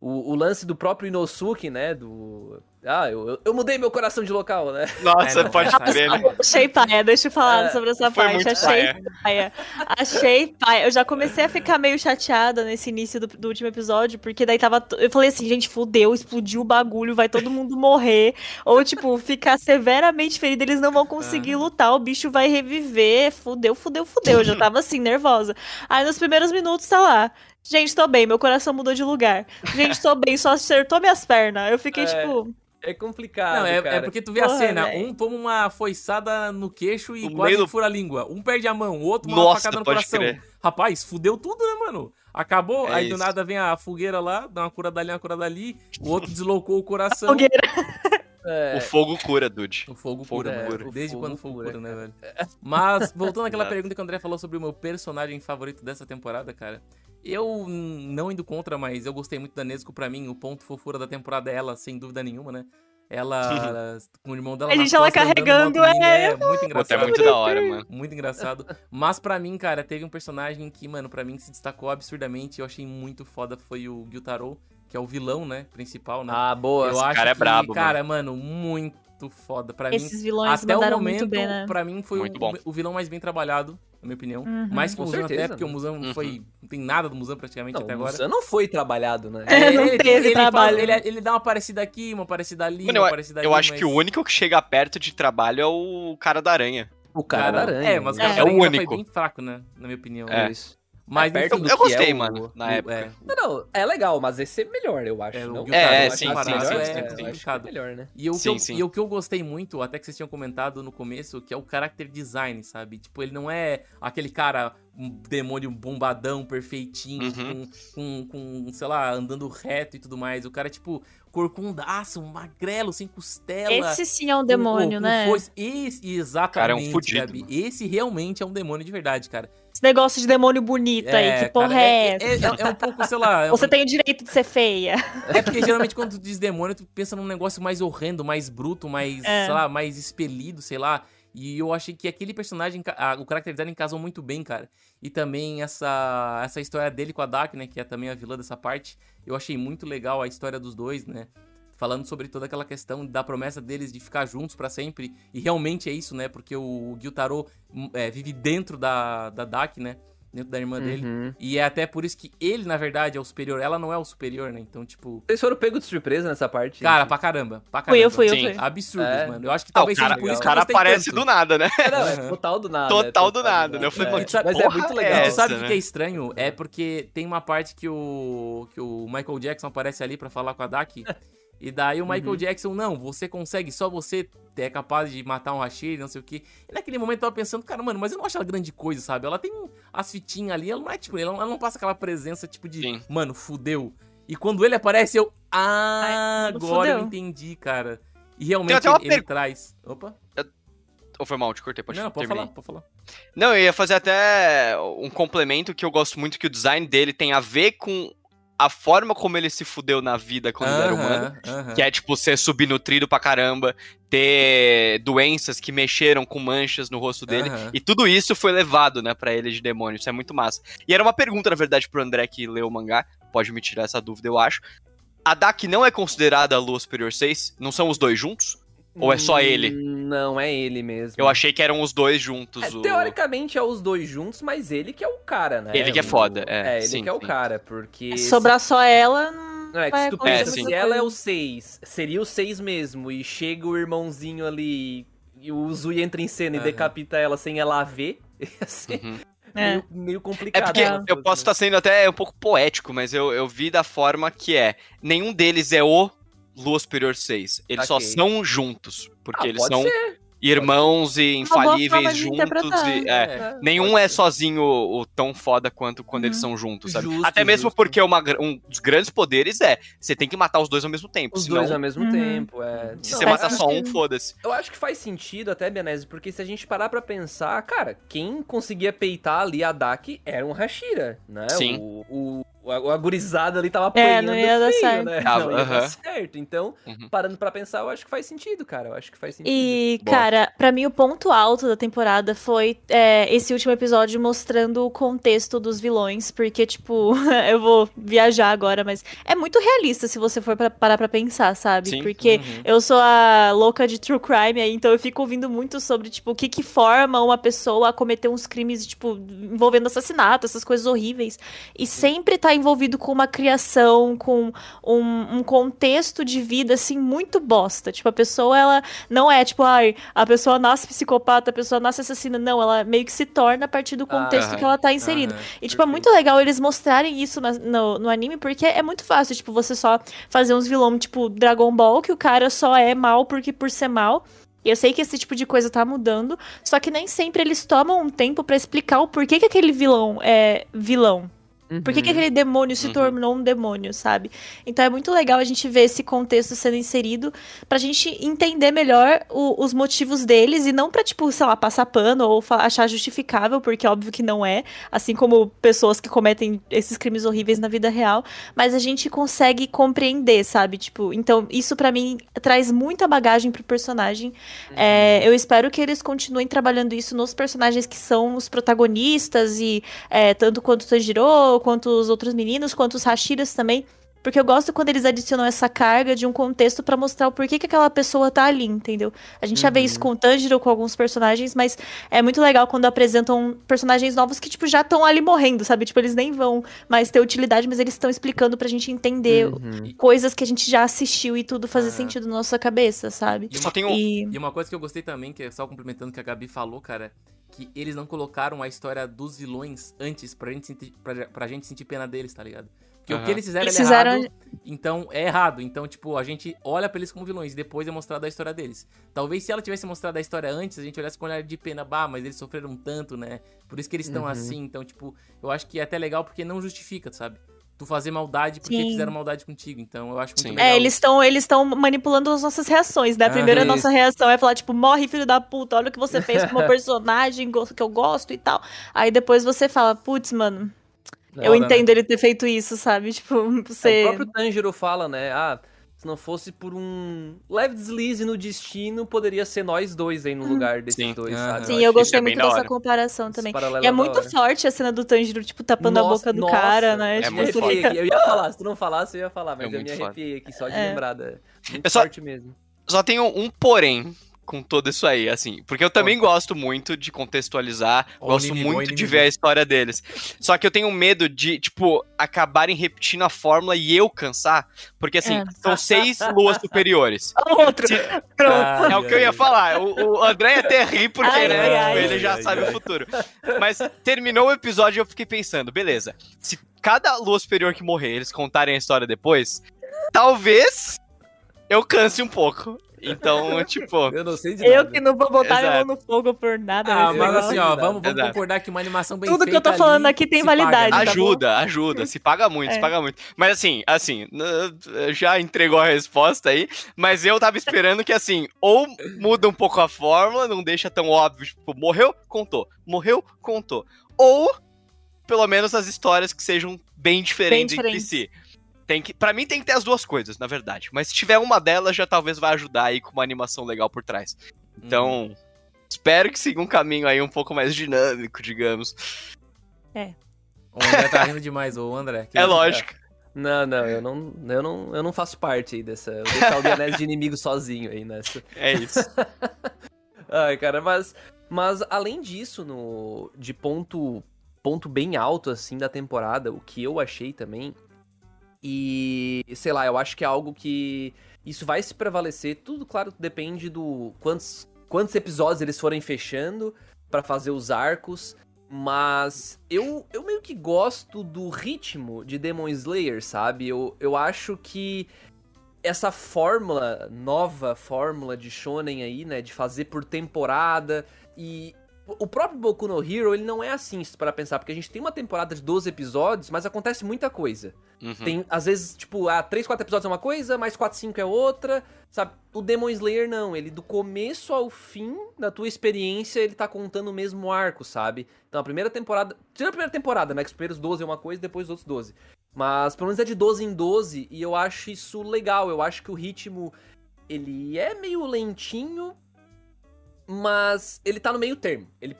O, o lance do próprio Inosuke, né, do... Ah, eu, eu, mudei meu coração de local, né? Nossa, É, não, pode crer, né? Achei paia, deixa eu falar É, sobre essa foi parte. muito Achei paia. paia. Achei paia. Eu já comecei a ficar meio chateada nesse início do, do último episódio, porque daí tava. t- Eu falei assim, gente, fudeu, explodiu o bagulho, vai todo mundo morrer. Ou, tipo, ficar severamente ferido, eles não vão conseguir lutar, o bicho vai reviver. Fudeu, fudeu, fudeu. Eu já tava assim, nervosa. Aí nos primeiros minutos tá lá. Gente, tô bem, meu coração mudou de lugar. Gente, tô bem, só acertou minhas pernas. Eu fiquei, É. tipo. É complicado, Não, é, cara. é porque tu vê a Porra, cena, velho. um toma uma foiçada no queixo e No quase meio do- fura a língua. Um perde a mão, o outro uma Nossa, facada no pode coração. crer. Rapaz, fudeu tudo, né, mano? Acabou, É aí do isso. nada vem a fogueira lá, dá uma cura dali, uma cura dali, o outro deslocou o coração. Fogueira. <laughs> É, O fogo cura, dude. O fogo Fogo cura. O Desde fogo quando o fogo cura, cura, né, velho? Mas, voltando àquela pergunta que o André falou sobre o meu personagem favorito dessa temporada, cara. Eu, não indo contra, mas eu gostei muito da Nesco. Pra mim, o ponto fofura da temporada é ela, sem dúvida nenhuma, né? Ela, <laughs> com o irmão dela A gente, ela carregando, é. é muito Pô, engraçado. é muito da hora, mano. Muito engraçado. Mas pra mim, cara, teve um personagem que, mano, pra mim se destacou absurdamente. Eu achei muito foda. Foi o Gyutaro, que é o vilão, né? Principal, né? Ah, boa. eu acho cara é que, brabo, cara, mano, muito foda. Pra mim, Esses vilões até o momento, muito bem, né? pra mim, foi o, o vilão mais bem trabalhado, na minha opinião. Uhum. Mais que o Muzan até, porque o né? Muzan Uhum. foi... Não tem nada do Muzan praticamente Não, até o agora. Muzan não foi trabalhado, né? É, não teve fala- trabalho. ele, ele dá uma parecida aqui, uma parecida ali, Mano, uma eu, parecida eu ali, acho mas- que o único que chega perto de trabalho é o cara da aranha. O cara, da aranha. É, mas o né? cara É. da É o aranha único. foi bem fraco, né? Na minha opinião. É. Isso. Mas, É perto enfim, do Eu que gostei, é o- mano, na o- época. é, Não, não, é legal, mas esse é melhor, eu acho. É, não? É, acho sim, sim, comparado sim, é sim, é melhor, né? E o, que Sim, eu, sim. e o que eu gostei muito, até que vocês tinham comentado no começo, que é o character design, sabe? Tipo, ele não é aquele cara, um demônio bombadão, perfeitinho, Uhum. com, com, com, sei lá, andando reto e tudo mais. O cara, tipo, corcundaço, magrelo, sem costela. Esse sim é um com- demônio, com né? foice. Esse, exatamente, Cara, é um fudido, Gabi. mano. Esse realmente é um demônio de verdade, cara. Esse negócio de demônio bonito aí, que porra cara, é, é, essa? é, é um pouco, sei lá... é um- Você tem o direito de ser feia. <laughs> É porque geralmente quando tu diz demônio, tu pensa num negócio mais horrendo, mais bruto, mais, É. sei lá, mais expelido, sei lá. E eu achei que aquele personagem, o character design casou muito bem, cara. E também essa, essa história dele com a Dak, né, que é também a vilã dessa parte. Eu achei muito legal a história dos dois, né? Falando sobre toda aquela questão da promessa deles de ficar juntos pra sempre. E realmente é isso, né? Porque o Gyutaro hum, é, vive dentro da, da Dak, né? Dentro da irmã dele. Uhum. E é até por isso que ele, na verdade, é o superior. Ela não é o superior, né? Então, tipo... Vocês foram pegos de surpresa nessa parte? Cara, pra caramba. Pra Fui caramba. eu, fui eu, fui. Absurdos, É. mano. Eu acho que Ah, o talvez cara, seja por isso o que eu cara aparece do nada, né? Não, é Uhum. total do nada. Total é do nada, né? Eu falei, é. Mas é porra muito Tu legal. essa, sabe o que né? que é estranho? É porque tem uma parte que o, que o Michael Jackson aparece ali pra falar com a Dak. <laughs> E daí o Michael Uhum. Jackson, não, você consegue, só você é capaz de matar um Hashir, não sei o quê. E naquele momento eu tava pensando, cara, mano, mas eu não acho ela grande coisa, sabe? Ela tem as fitinhas ali, ela não é tipo, ela não, ela não passa aquela presença tipo de, Sim. mano, fudeu. E quando ele aparece, eu, ah, Ai, agora eu fudeu. entendi, cara. E realmente ele, ele per- traz. Opa, Ou foi mal, te cortei, pode não, pode terminar. falar, pode falar. Não, eu ia fazer até um complemento que eu gosto muito que o design dele tem a ver com a forma como ele se fudeu na vida quando ele era humano. Que é, tipo, ser subnutrido pra caramba, ter doenças que mexeram com manchas no rosto dele. E tudo isso foi levado, né, pra ele de demônio. Isso é muito massa. E era uma pergunta, na verdade, pro André que leu o mangá. Pode me tirar essa dúvida, eu acho. A Dak não é considerada a Lua Superior 6? Não são os dois juntos? Ou é só ele? Não, é ele mesmo. Eu achei que eram os dois juntos. É, o- teoricamente é os dois juntos, mas ele que é o cara, né? Ele que é foda, é, ele sim, que é o sim. cara, porque... Se sobrar só ela, não é que se tu muita se ela é o. 6, seria o 6 mesmo, e chega o irmãozinho ali, e o Zui entra em cena e Aham. decapita ela sem ela ver, <laughs> ia ser Uhum. É. meio, meio É complicado. porque né? eu posso estar sendo até um pouco poético, mas eu, eu vi da forma que é. Nenhum deles é o Lua Superior 6. Eles só Saquei. são juntos. Porque Ah, eles são ser. irmãos e infalíveis juntos. E, é, É, Nenhum é sozinho o, o tão foda quanto quando Uhum. eles são juntos, sabe? Justo, Até mesmo justo. porque uma um dos grandes poderes é você tem que matar os dois ao mesmo tempo. Os senão, dois ao mesmo Uhum. tempo, é. se Não, você matar só um, foda-se. Eu acho que faz sentido até, Benese, porque se a gente parar pra pensar, cara, quem conseguia peitar ali a Dak era um Hashira, né? Sim. O, o, o agorizado ali tava É, apanhando não ia dar feio, certo. né? Tava, não ia dar certo. Então, Uhum. parando pra pensar, eu acho que faz sentido, cara. Eu acho que faz sentido. E, Boa. cara, pra mim o ponto alto da temporada foi é, esse último episódio mostrando o contexto dos vilões, porque, tipo, <laughs> eu vou viajar agora, mas é muito realista se você for pra, parar pra pensar, sabe? Sim. Porque Uhum. eu sou a louca de true crime aí, então eu fico ouvindo muito sobre, tipo, o que que forma uma pessoa a cometer uns crimes, tipo, envolvendo assassinato, essas coisas horríveis. E sempre tá envolvido com uma criação, com um, um contexto de vida, assim, muito bosta. Tipo, a pessoa, ela não é, tipo, ai, a pessoa nasce psicopata, a pessoa nasce assassina. Não, ela meio que se torna a partir do contexto Ah, que ela tá inserida. Aham, E, tipo, é perfeito. muito legal eles mostrarem isso na- no, no anime, porque é muito fácil, tipo, você só fazer uns vilões, tipo, Dragon Ball, que o cara só é mal porque por ser mal. E eu sei que esse tipo de coisa tá mudando, só que nem sempre eles tomam um tempo pra explicar o porquê que aquele vilão é vilão. Por que, que Uhum. aquele demônio se Uhum. tornou um demônio, sabe? Então é muito legal a gente ver esse contexto sendo inserido pra gente entender melhor o- os motivos deles e não pra, tipo, sei lá, passar pano ou achar justificável, porque é óbvio que não é, assim como pessoas que cometem esses crimes horríveis na vida real, mas a gente consegue compreender, sabe? Tipo, então isso pra mim traz muita bagagem pro personagem. É, eu espero que eles continuem trabalhando isso nos personagens que são os protagonistas e é, tanto quanto o Tanjiro, quanto os outros meninos, quanto os Hashiras também. Porque eu gosto quando eles adicionam essa carga de um contexto pra mostrar o porquê que aquela pessoa tá ali, entendeu? A gente já vê isso com o Tanjiro, com alguns personagens, mas é muito legal quando apresentam personagens novos que, tipo, já estão ali morrendo, sabe? Tipo, eles nem vão mais ter utilidade, mas eles estão explicando pra gente entender Uhum. coisas que a gente já assistiu e tudo fazer Ah. sentido na nossa cabeça, sabe? E uma, um. E e uma coisa que eu gostei também, que é só complementando o que a Gabi falou, cara, que eles não colocaram a história dos vilões antes pra gente sentir, pra, pra gente sentir pena deles, tá ligado? Porque o Aham. que eles fizeram, Eles é fizeram- errado, então é errado. Então, tipo, a gente olha pra eles como vilões e depois é mostrado a história deles. Talvez se ela tivesse mostrado a história antes, a gente olhasse com olhar de pena, bah, mas eles sofreram tanto, né? Por isso que eles estão Uhum. assim. Então, tipo, eu acho que é até legal porque não justifica, sabe? Tu fazer maldade porque Sim. fizeram maldade contigo. Então, eu acho muito Sim. legal. É, eles estão eles estão manipulando as nossas reações, né? A Ah, primeira isso. nossa reação é falar, tipo, morre, filho da puta, olha o que você fez com uma <laughs> personagem que eu gosto e tal. Aí depois você fala, putz, mano, eu né? entendo ele ter feito isso, sabe? Tipo, <laughs> É, você. O próprio Tanjiro fala, né? Ah, se não fosse por um leve deslize no destino, poderia ser nós dois aí no lugar desses Sim. dois, sabe? Sim, eu que gostei é muito dessa comparação também. E é da muito forte a cena do Tanjiro, tipo, tapando a Nossa, boca do nossa, cara, né? Eu Tipo, muito. Eu ia falar, se tu não falasse, eu ia falar, mas É eu me arrepiei aqui só de É. lembrar. da- Muito Eu só- forte mesmo. Só tenho um porém com tudo isso aí, assim. Porque eu também gosto muito de contextualizar, gosto inimigo, muito de ver a história deles. Só que eu tenho medo de, tipo, acabarem repetindo a fórmula e eu cansar. Porque, assim, É. são seis luas superiores. <laughs> Outro. Pronto. Ai, É o que eu ia falar. O, o André ia até rir, porque, Ai, né, ai, tipo, ai. ele já Ai, sabe ai. o futuro. Mas terminou o episódio e eu fiquei pensando, beleza, se cada lua superior que morrer, eles contarem a história depois, talvez eu canse um pouco. Então, <laughs> tipo, Eu não sei de Eu nada. que não vou botar minha Exato. mão no fogo por nada. Ah, mas negócio. assim, ó, vamos, vamos Exato. concordar que uma animação bem Tudo que eu tô falando ali aqui tem se paga, validade, né? tá ajuda, ajuda. Se paga muito, se É. paga muito. Mas assim, assim, já entregou a resposta aí, mas eu tava esperando que assim, ou muda um pouco a fórmula, não deixa tão óbvio, tipo, morreu, contou. Morreu, contou. Ou pelo menos as histórias que sejam bem diferentes, entre diferentes. si. Tem que, para mim tem que ter as duas coisas, na verdade. Mas se tiver uma delas, já talvez vai ajudar aí com uma animação legal por trás. Então, Uhum. espero que siga um caminho aí um pouco mais dinâmico, digamos. O André tá rindo demais, ô André. É lógico. Não, não, eu não, eu não, eu não faço parte aí dessa. Eu deixar o Guianese de inimigo sozinho aí nessa. <laughs> É isso. <laughs> Ai, cara, mas, mas além disso, no, de ponto, ponto bem alto, assim, da temporada, o que eu achei também, e, sei lá, eu acho que é algo que isso vai se prevalecer, tudo, claro, depende do quantos, quantos episódios eles forem fechando pra fazer os arcos, mas eu, eu meio que gosto do ritmo de Demon Slayer, sabe? Eu, eu acho que essa fórmula, nova fórmula de shonen aí, né, de fazer por temporada e o próprio Boku no Hero, ele não é assim, se para pensar, porque a gente tem uma temporada de 12 episódios, mas acontece muita coisa. Uhum. Tem, às vezes, tipo, ah, 3, 4 episódios é uma coisa, mais 4, 5 é outra, sabe? O Demon Slayer não, ele do começo ao fim da tua experiência, ele tá contando o mesmo arco, sabe? Então a primeira temporada, tira a primeira temporada, né, que os primeiros 12 é uma coisa, depois os outros 12. Mas pelo menos é de 12 em 12 e eu acho isso legal. Eu acho que o ritmo ele é meio lentinho, mas ele tá no meio termo. Ele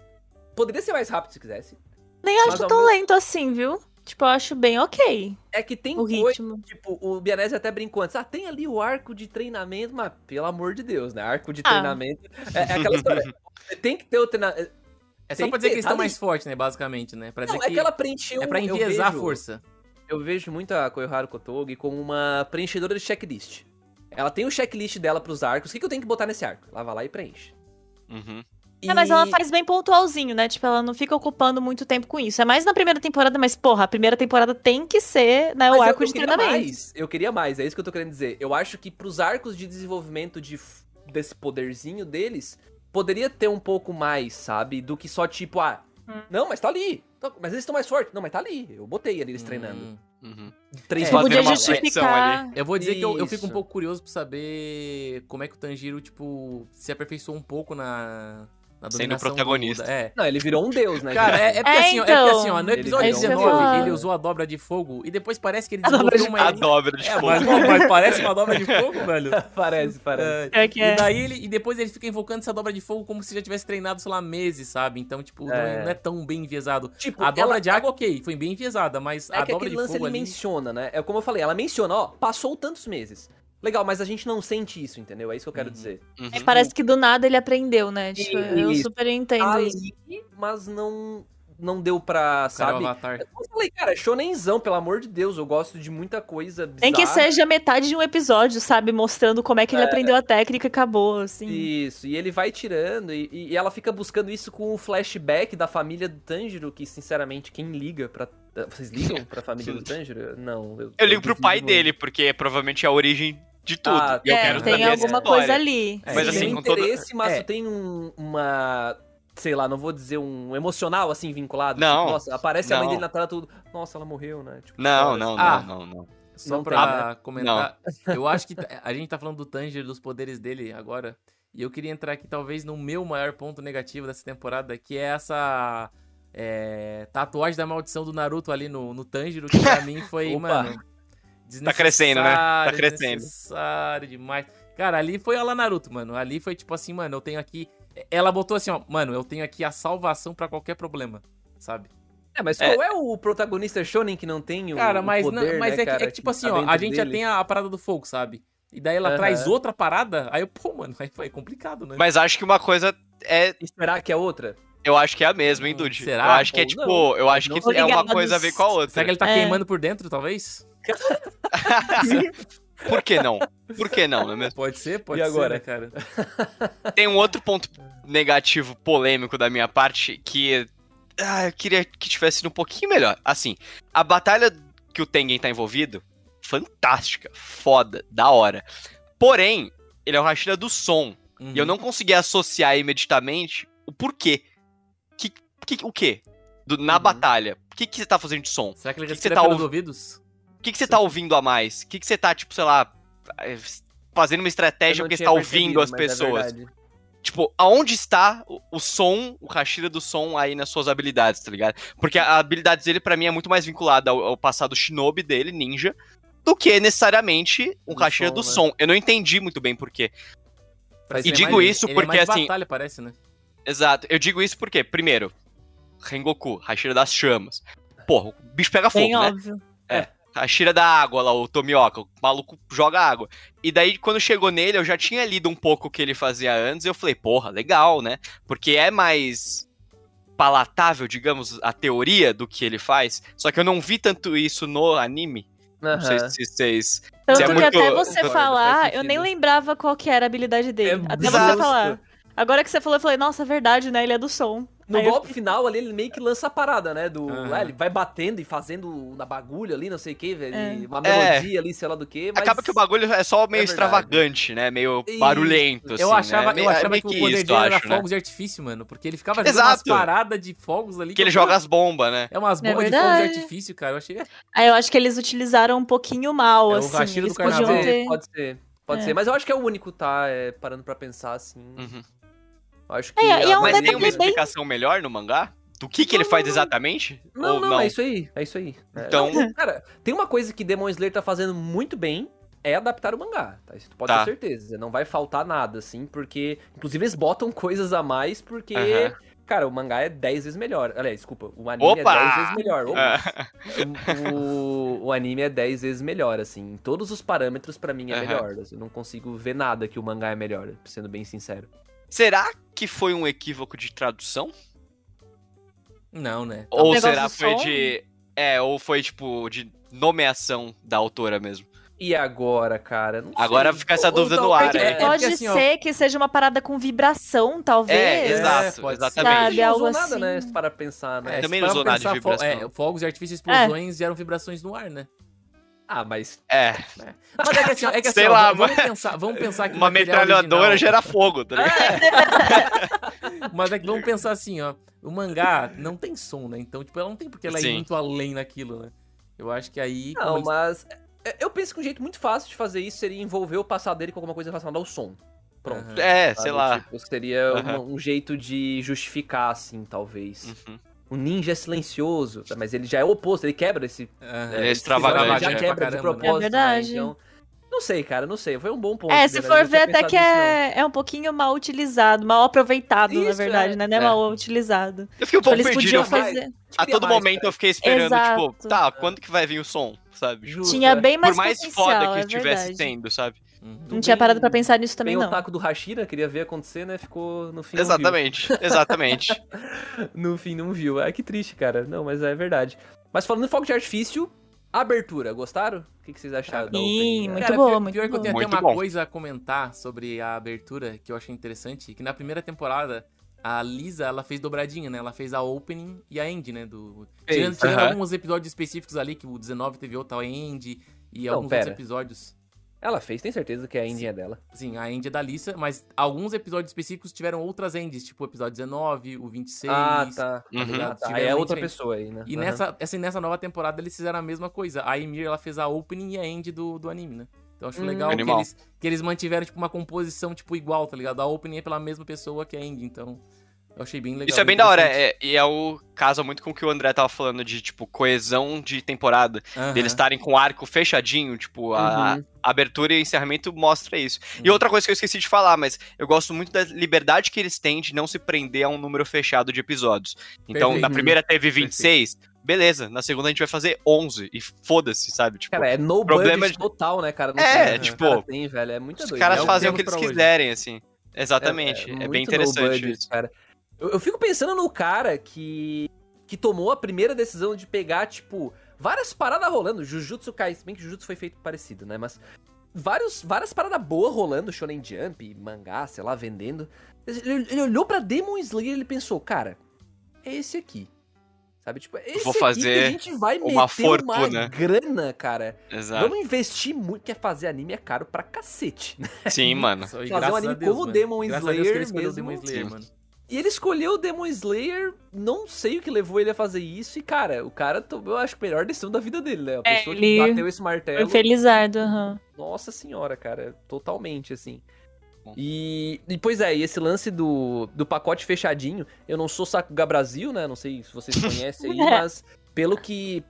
poderia ser mais rápido se quisesse. Nem acho tão lento assim, viu? Tipo, eu acho bem ok É que tem o coisa, ritmo. tipo, o Bianese até brincou antes, ah, tem ali o arco de treinamento, mas pelo amor de Deus, né? Arco de Ah. treinamento. É, é aquela história. Você <laughs> tem que ter o treinamento. É só Tem pra dizer que que eles estão tá mais fortes, né? Basicamente, né? Pra Não, dizer é que ela preencheu. é pra enviesar a vejo- força. Eu vejo muito a Koyoharu Kotogi como uma preenchedora de checklist. Ela tem o checklist dela pros arcos. O que, que eu tenho que botar nesse arco? Ela vai lá e preenche. Uhum. É, mas ela faz bem pontualzinho, né? Tipo, ela não fica ocupando muito tempo com isso. É mais na primeira temporada, mas, porra, a primeira temporada tem que ser, né, Mas o eu- arco eu de queria treinamento. Mais, eu queria mais, é isso que eu tô querendo dizer. Eu acho que pros arcos de desenvolvimento de, desse poderzinho deles, poderia ter um pouco mais, sabe? Do que só tipo, ah, Hum. não, mas tá ali. Mas eles estão mais fortes. Não, mas tá ali. Eu botei ali eles treinando. Hum. Uhum. Três É, podia uma justificar. Eu vou dizer que eu, eu fico um Isso. pouco curioso pra saber como é que o Tanjiro, tipo, se aperfeiçoou um pouco na Sendo dominação protagonista. é. Não, ele virou um deus, né? Cara, é, é porque, É, assim, ó, é porque então. assim, ó, no episódio virou um 19 deus. ele usou a dobra de fogo e depois parece que ele <laughs> desenvolveu de uma... A dobra de É, fogo. mas, mas parece uma dobra de fogo, velho. <laughs> parece, parece. É, Pior que é. E daí ele, e depois ele fica invocando essa dobra de fogo como se já tivesse treinado, sei lá, meses, sabe? Então, tipo, não é- É. não é tão bem enviesado. Tipo, A dobra ela- de água, ok, foi bem enviesada, mas É a que dobra aquele de lance fogo ele ali... menciona, né? É como eu falei, ela menciona, ó, passou tantos meses. Legal, mas a gente não sente isso, entendeu? É isso que eu quero Uhum. dizer. Uhum. É, parece que do nada ele aprendeu, né? Tipo, eu super entendo isso. mas não não deu pra, Cara, sabe? Avatar. Eu falei, cara, é shonenzão, pelo amor de Deus, eu gosto de muita coisa bizarra. Nem que seja metade de um episódio, sabe? Mostrando como é que ele aprendeu a técnica e acabou, assim. Isso, e ele vai tirando, e, e ela fica buscando isso com o flashback da família do Tanjiro, que, sinceramente, quem liga pra... Vocês ligam pra família do Tanjiro? Não. Eu ligo pro pai dele, porque provavelmente é a origem de tudo. Ah, e eu é, quero tem alguma coisa ali. É, Mas Sim, assim, tem com todo- interesse, mas É. tu tem um- uma... Sei lá, não vou dizer um emocional, assim, vinculado. Não. Tipo, nossa, aparece a mãe Não. dele na tela tudo... Nossa, ela morreu, né? Tipo, Não, não, não, Ah. não, não. Só Não pra tem, né? comentar, eu acho que a gente tá falando do Tanjiro, dos poderes dele agora, e eu queria entrar aqui talvez no meu maior ponto negativo dessa temporada, que é essa é, tatuagem da maldição do Naruto ali no, no Tanjiro, que pra <laughs> mim foi, mano... Tá crescendo, né? Tá crescendo. Desnecessário demais. Cara, ali foi a la Naruto, mano. Ali foi tipo assim, mano, eu tenho aqui... Ela botou assim, ó, mano, eu tenho aqui a salvação pra qualquer problema, sabe? É, mas É. qual é o protagonista shonen que não tem o Cara, o mas, não- poder, mas né, é, que, cara, é que, tipo tá assim, ó, a gente já dele? tem a, a parada do fogo, sabe? E daí ela Aham. traz outra parada, aí eu, pô, mano, aí <laughs> foi complicado, né? Mas acho que uma coisa é. Esperar que é outra? Eu acho que é a mesma, hein, Dude? será? Eu acho que é Ou tipo. não. Eu acho que é uma coisa a ver com a outra. Será que ele tá É. queimando por dentro, talvez? <laughs> Por que não? Por que não, não é mesmo? Pode ser, pode E ser, agora? né, cara? <laughs> Tem um outro ponto negativo, polêmico da minha parte, que. Ah, eu queria que tivesse sido um pouquinho melhor. Assim, a batalha que o Tengen tá envolvido, fantástica, foda, da hora. Porém, ele é o Rashida do som. Uhum. E eu não consegui associar imediatamente o porquê. Que, que, o quê? Do- na Uhum. batalha. O que, que você tá fazendo de som? Será que ele que respira você tá pelos ouv- ouvidos? O que, que você tá ouvindo a mais? O que, que você tá, tipo, sei lá, eh, fazendo uma estratégia porque você tá ouvindo as é pessoas? verdade. tipo, aonde está o, o som, o Hashira do som aí nas suas habilidades, tá ligado? Porque a habilidade dele, pra mim, é muito mais vinculada ao, ao passado shinobi dele, ninja, do que necessariamente um Do Hashira som, do né? som. Eu não entendi muito bem por quê. Faz E é digo mais- isso ele é porque, mais assim, batalha, parece, né? Exato. Eu digo isso porque, primeiro, Rengoku, Hashira das chamas. Porra, o bicho pega fogo, Bem né? óbvio. Hashira da água lá, o Tomioka, o maluco joga água. E daí, quando chegou nele, eu já tinha lido um pouco o que ele fazia antes, e eu falei, porra, legal, né? Porque é mais palatável, digamos, a teoria do que ele faz. Só que eu não vi tanto isso no anime. Não sei se vocês. Tanto é que muito- até você <laughs> falar, eu nem lembrava qual que era a habilidade dele. É até você falar. Agora que você falou, eu falei, nossa, é verdade, né? Ele é do som. No Aí eu golpe final ali, ele meio que lança a parada, né? Do. Ah, ele vai batendo e fazendo na bagulho ali, não sei o que, velho. É. e Uma É. melodia ali, sei lá do que. Mas... Acaba que o bagulho é só meio É extravagante, né? Meio Isso. barulhento, assim. eu achava, né? eu Meio- achava meio que o poder isso, dele era acho, né? fogos de artifício, mano. Porque ele ficava jogando Exato. umas paradas de fogos ali. Que ele eu- joga as bombas, né? É umas É bombas de fogos de artifício, cara. Eu achei. <laughs> Aí eu acho que eles utilizaram um pouquinho mal, É o assim. Do Eles carnaval. podiam Pode ser, ter. pode ser. Pode É. ser. Mas eu acho que é o único, tá? É, parando pra pensar assim. Uhum. Acho que. É, é um Mas tem uma bem- explicação melhor no mangá? do que, que ele Não, faz não, não. exatamente? Não, Ou não, é isso aí. É isso aí. É, Então- não, cara, tem uma coisa que Demon Slayer tá fazendo muito bem. É adaptar o mangá, tá? Isso tu pode Tá. ter certeza. Não vai faltar nada, assim, porque. Inclusive, eles botam <laughs> coisas a mais, porque. Cara, o mangá é 10 vezes melhor. Aliás, desculpa, o anime Opa! é 10 vezes melhor. <laughs> O, o- anime é 10 vezes melhor, assim. Em todos os parâmetros, pra mim, é melhor. Eu não consigo ver nada que o mangá é melhor, sendo bem sincero. será que foi um equívoco de tradução? Não, né? Ou negócio será foi som? de. É, ou foi tipo de nomeação da autora mesmo? E agora, cara? Não Agora sei. fica essa ou dúvida no ar, né? é, porque Pode assim, ó, ser que seja uma parada com vibração, talvez. É, exato, pode ser. exatamente. Sabe, Não usou nada, assim. né? Para pensar, né? É, também não usou nada de fo- vibração. é, fogos de artifício e explosões geram vibrações no ar, né? Ah, mas. É, Mas é que assim, é que assim, Sei ó, lá, vamos, mas- pensar, vamos pensar que uma metralhadora original- gera fogo, tá ligado? <laughs> Mas é que vamos pensar assim, ó. O mangá não tem som, né? Então, tipo, ela não tem porque ela ir Sim. muito além naquilo, né? Eu acho que aí. Não, eles- mas. é, Eu penso que um jeito muito fácil de fazer isso seria envolver o passado dele com alguma coisa relacionada ao som. Pronto. Aham. É, sabe? sei lá. Tipo, seria Aham. um, um jeito de justificar, assim, talvez. Uhum. O ninja é silencioso, mas ele já é o oposto, ele quebra esse. Aham. Ele é extravagante, Ele né? já quebra de pra caramba, né? propósito. É verdade. né? Então, não sei, cara, não sei. Foi um bom ponto. É, de se for ver, até que é, é um pouquinho mal utilizado, mal aproveitado, na Isso, verdade, é. né? Não é É. mal utilizado. Eu fiquei um pouco Eles perdido. fazer. A todo mais, momento cara. eu fiquei esperando, Exato. tipo, tá, quando que vai vir o som, sabe? Tipo, Justo, Tinha é. bem mais por mais foda que é estivesse verdade. tendo, sabe? Uhum. Não tinha parado pra pensar nisso também, Tem não. o taco do Hashira, queria ver acontecer, né? Ficou no fim. não viu. Exatamente, exatamente. <laughs> No fim não viu. Ai, que triste, cara. Não, mas é verdade. Mas falando em fogo de artifício, abertura, gostaram? O que, que vocês acharam da Sim, opening? muito Cara, boa, pior, muito pior que eu tenho até uma bom. coisa a comentar sobre a abertura que eu achei interessante, que na primeira temporada a Lisa, ela fez dobradinha, né? Ela fez a opening e a end, né? Do... Tirando, tirando aham. alguns episódios específicos ali, que o 19 teve outra end e Não, alguns pera. outros episódios. Ela fez, tem certeza que a ending é dela. Sim, a end é da Lisa, mas alguns episódios específicos tiveram outras ends, tipo o episódio 19, o 26. ah, tá. Uhum. ligado? Ah, tá. Aí é outra pessoa aí, né? E Aham. nessa, assim, nessa nova temporada eles fizeram a mesma coisa. A Emir, ela fez a opening e a end do, do anime, né? Então eu acho Hum. legal que eles, que eles mantiveram, tipo, uma composição, tipo, igual, tá ligado? A opening é pela mesma pessoa que a end, então... Eu achei bem legal. Isso é bem da hora, é, e é o caso muito com o que o André tava falando de, tipo, coesão de temporada. Aham. Deles estarem com o arco fechadinho, tipo, a, Uhum. a abertura e encerramento mostra isso. E Uhum. outra coisa que eu esqueci de falar, mas eu gosto muito da liberdade que eles têm de não se prender a um número fechado de episódios. Então, Perfeito. na primeira teve 26, beleza, na segunda a gente vai fazer 11, e foda-se, sabe? Tipo, Cara, é no problema budget de- total, né, cara? Não É, que tipo, os caras têm, velho. É muita os doideira. caras é fazem o que eles hoje. quiserem, assim. Exatamente, é, muito bem no interessante budget, isso. cara. Eu, eu fico pensando no cara que que tomou a primeira decisão de pegar, tipo, várias paradas rolando. Jujutsu Kaisen, bem que Jujutsu foi feito parecido, né? Mas vários, várias paradas boas rolando, Shonen Jump, mangá, sei lá, vendendo. Ele, ele olhou pra Demon Slayer e ele pensou, cara, é esse aqui. Sabe, tipo, esse Vou aqui fazer que a gente vai uma meter fortuna. uma grana, cara. Exato. Vamos investir muito, que é fazer anime é caro pra cacete, né? Sim, <laughs> mano. Fazer um anime Deus, como mano. Demon Deus Slayer mesmo. Demon Slayer, mano. E ele escolheu o Demon Slayer, não sei o que levou ele a fazer isso, e cara, o cara tomou, eu acho, a melhor decisão da vida dele, né? A É, pessoa ele que bateu esse martelo. Foi felizardo, aham. Nossa senhora, cara, totalmente, assim. E, e pois é, e esse lance do, do pacote fechadinho, eu não sou Sakuga Brasil, né? Não sei se vocês <laughs> conhecem aí, mas pelo que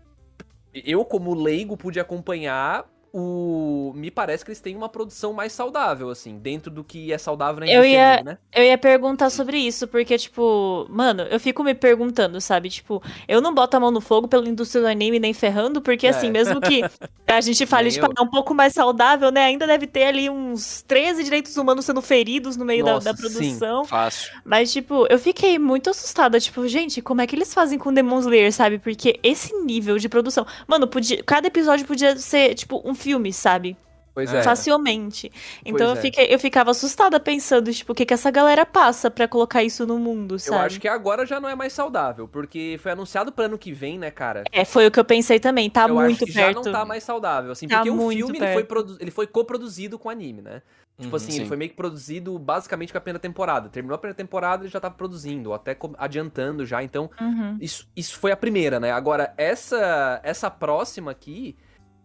eu, como leigo, pude acompanhar, o me parece que eles têm uma produção mais saudável, assim, dentro do que é saudável na Eu ia- né? Eu ia perguntar sobre isso, porque, tipo, mano, eu fico me perguntando, sabe? Tipo, eu não boto a mão no fogo pela indústria do anime nem ferrando, porque, É. assim, mesmo que <laughs> a gente fale, tipo, é um pouco mais saudável, né? Ainda deve ter ali uns 13 direitos humanos sendo feridos no meio da, Nossa, da sim. produção. Fácil. Mas, tipo, eu fiquei muito assustada. Tipo, gente, como é que eles fazem com Demon Slayer, sabe? Porque esse nível de produção. Mano, podia, cada episódio podia ser, tipo, um filme, sabe? Pois É. é. Facilmente. Então eu, é. fiquei, eu ficava assustada pensando, tipo, o que, que essa galera passa pra colocar isso no mundo, Eu sabe? acho que agora já não é mais saudável, porque foi anunciado pro ano que vem, né, cara? É, foi o que eu pensei também. Tá eu muito acho que perto. já não tá mais saudável, assim, Tá porque o muito filme ele foi, ele foi coproduzido com anime, né? Tipo Uhum. assim, ele sim. foi meio que produzido basicamente com a primeira temporada. Terminou a primeira temporada ele já tava produzindo, ou até adiantando já, então Uhum. isso, isso foi a primeira, né? Agora, essa essa próxima aqui,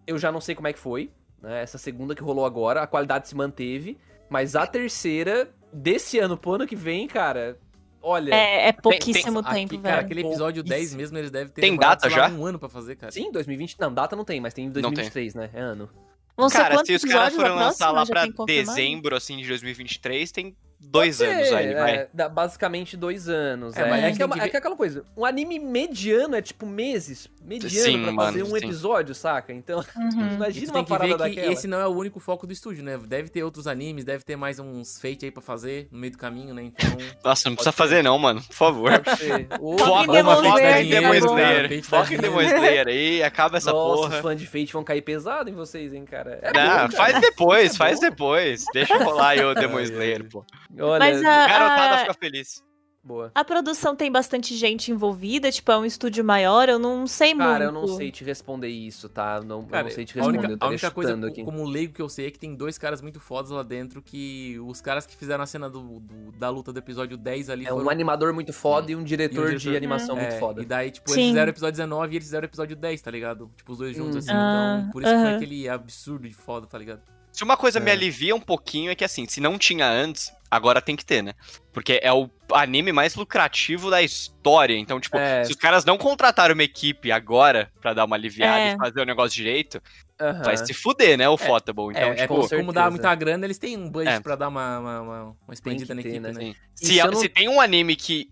eu já não sei como é que foi, né? Essa segunda que rolou agora, a qualidade se manteve, mas a terceira, desse ano pro ano que vem, cara, Olha, É, é pouquíssimo Aqui, tempo, cara, velho. aquele episódio Pouquíssimo. 10 mesmo, eles devem ter Tem demorado, data já? um ano pra fazer, cara. sim, 2020, não, data não tem, mas tem em tem. 2023, né? É ano. Vão Cara, se os caras forem a lançar lá pra tem dezembro, assim, de 2023, tem dois Pode anos ser, aí, vai. é, dá basicamente dois anos. É, É, mas é, que é, uma- que é que é aquela coisa. Um anime mediano é tipo meses. Mediano Sim, pra mano, fazer um sim. episódio, saca? Então, <laughs> Uhum. Imagina uma tem que ver parada que daquela. esse não é o único foco do estúdio, né? Deve ter outros animes, deve ter mais uns fate aí pra fazer no meio do caminho, né? Então. <laughs> Nossa, não precisa fazer não, mano, por favor. Ser. <laughs> Foca em Demon foca Slayer, em Demon bom. Slayer. Fate Foca em Demon Slayer aí, acaba essa Nossa, porra. os fãs de Fate vão cair pesado em vocês, hein, cara. É Não, bom, cara. faz depois, É faz bom. depois. Deixa rolar aí o Demon Slayer, pô. Olha, Mas a, Garotada a, fica feliz. boa. a produção tem bastante gente envolvida, tipo, é um estúdio maior, eu não sei Cara, muito. eu não sei te responder isso, tá? Não, eu Cara, não sei te a responder, única, eu a única coisa, aqui. como leigo que eu sei, é que tem dois caras muito fodas lá dentro que os caras que fizeram a cena do, do- da luta do episódio 10 ali É foram... um animador muito foda e um diretor, de diretor- animação muito É, foda. E daí, tipo, Sim. eles fizeram o episódio 19 e eles fizeram o episódio 10, tá ligado? Tipo, os dois juntos, Hum. assim. Ah, então, por isso que foi aham. aquele absurdo de foda, tá ligado? Se uma coisa me É. alivia um pouquinho é que assim, se não tinha antes, agora tem que ter, né? Porque é o anime mais lucrativo da história. Então, tipo, É. se os caras não contrataram uma equipe agora pra dar uma aliviada É. e fazer o negócio direito, Aham. vai se fuder, né? O Fotable. Então, é, é tipo, como, dá muita grana, eles têm um budget É. pra dar uma, uma, uma, uma expandida na ter, equipe, né? né? Se, se não- se tem um anime que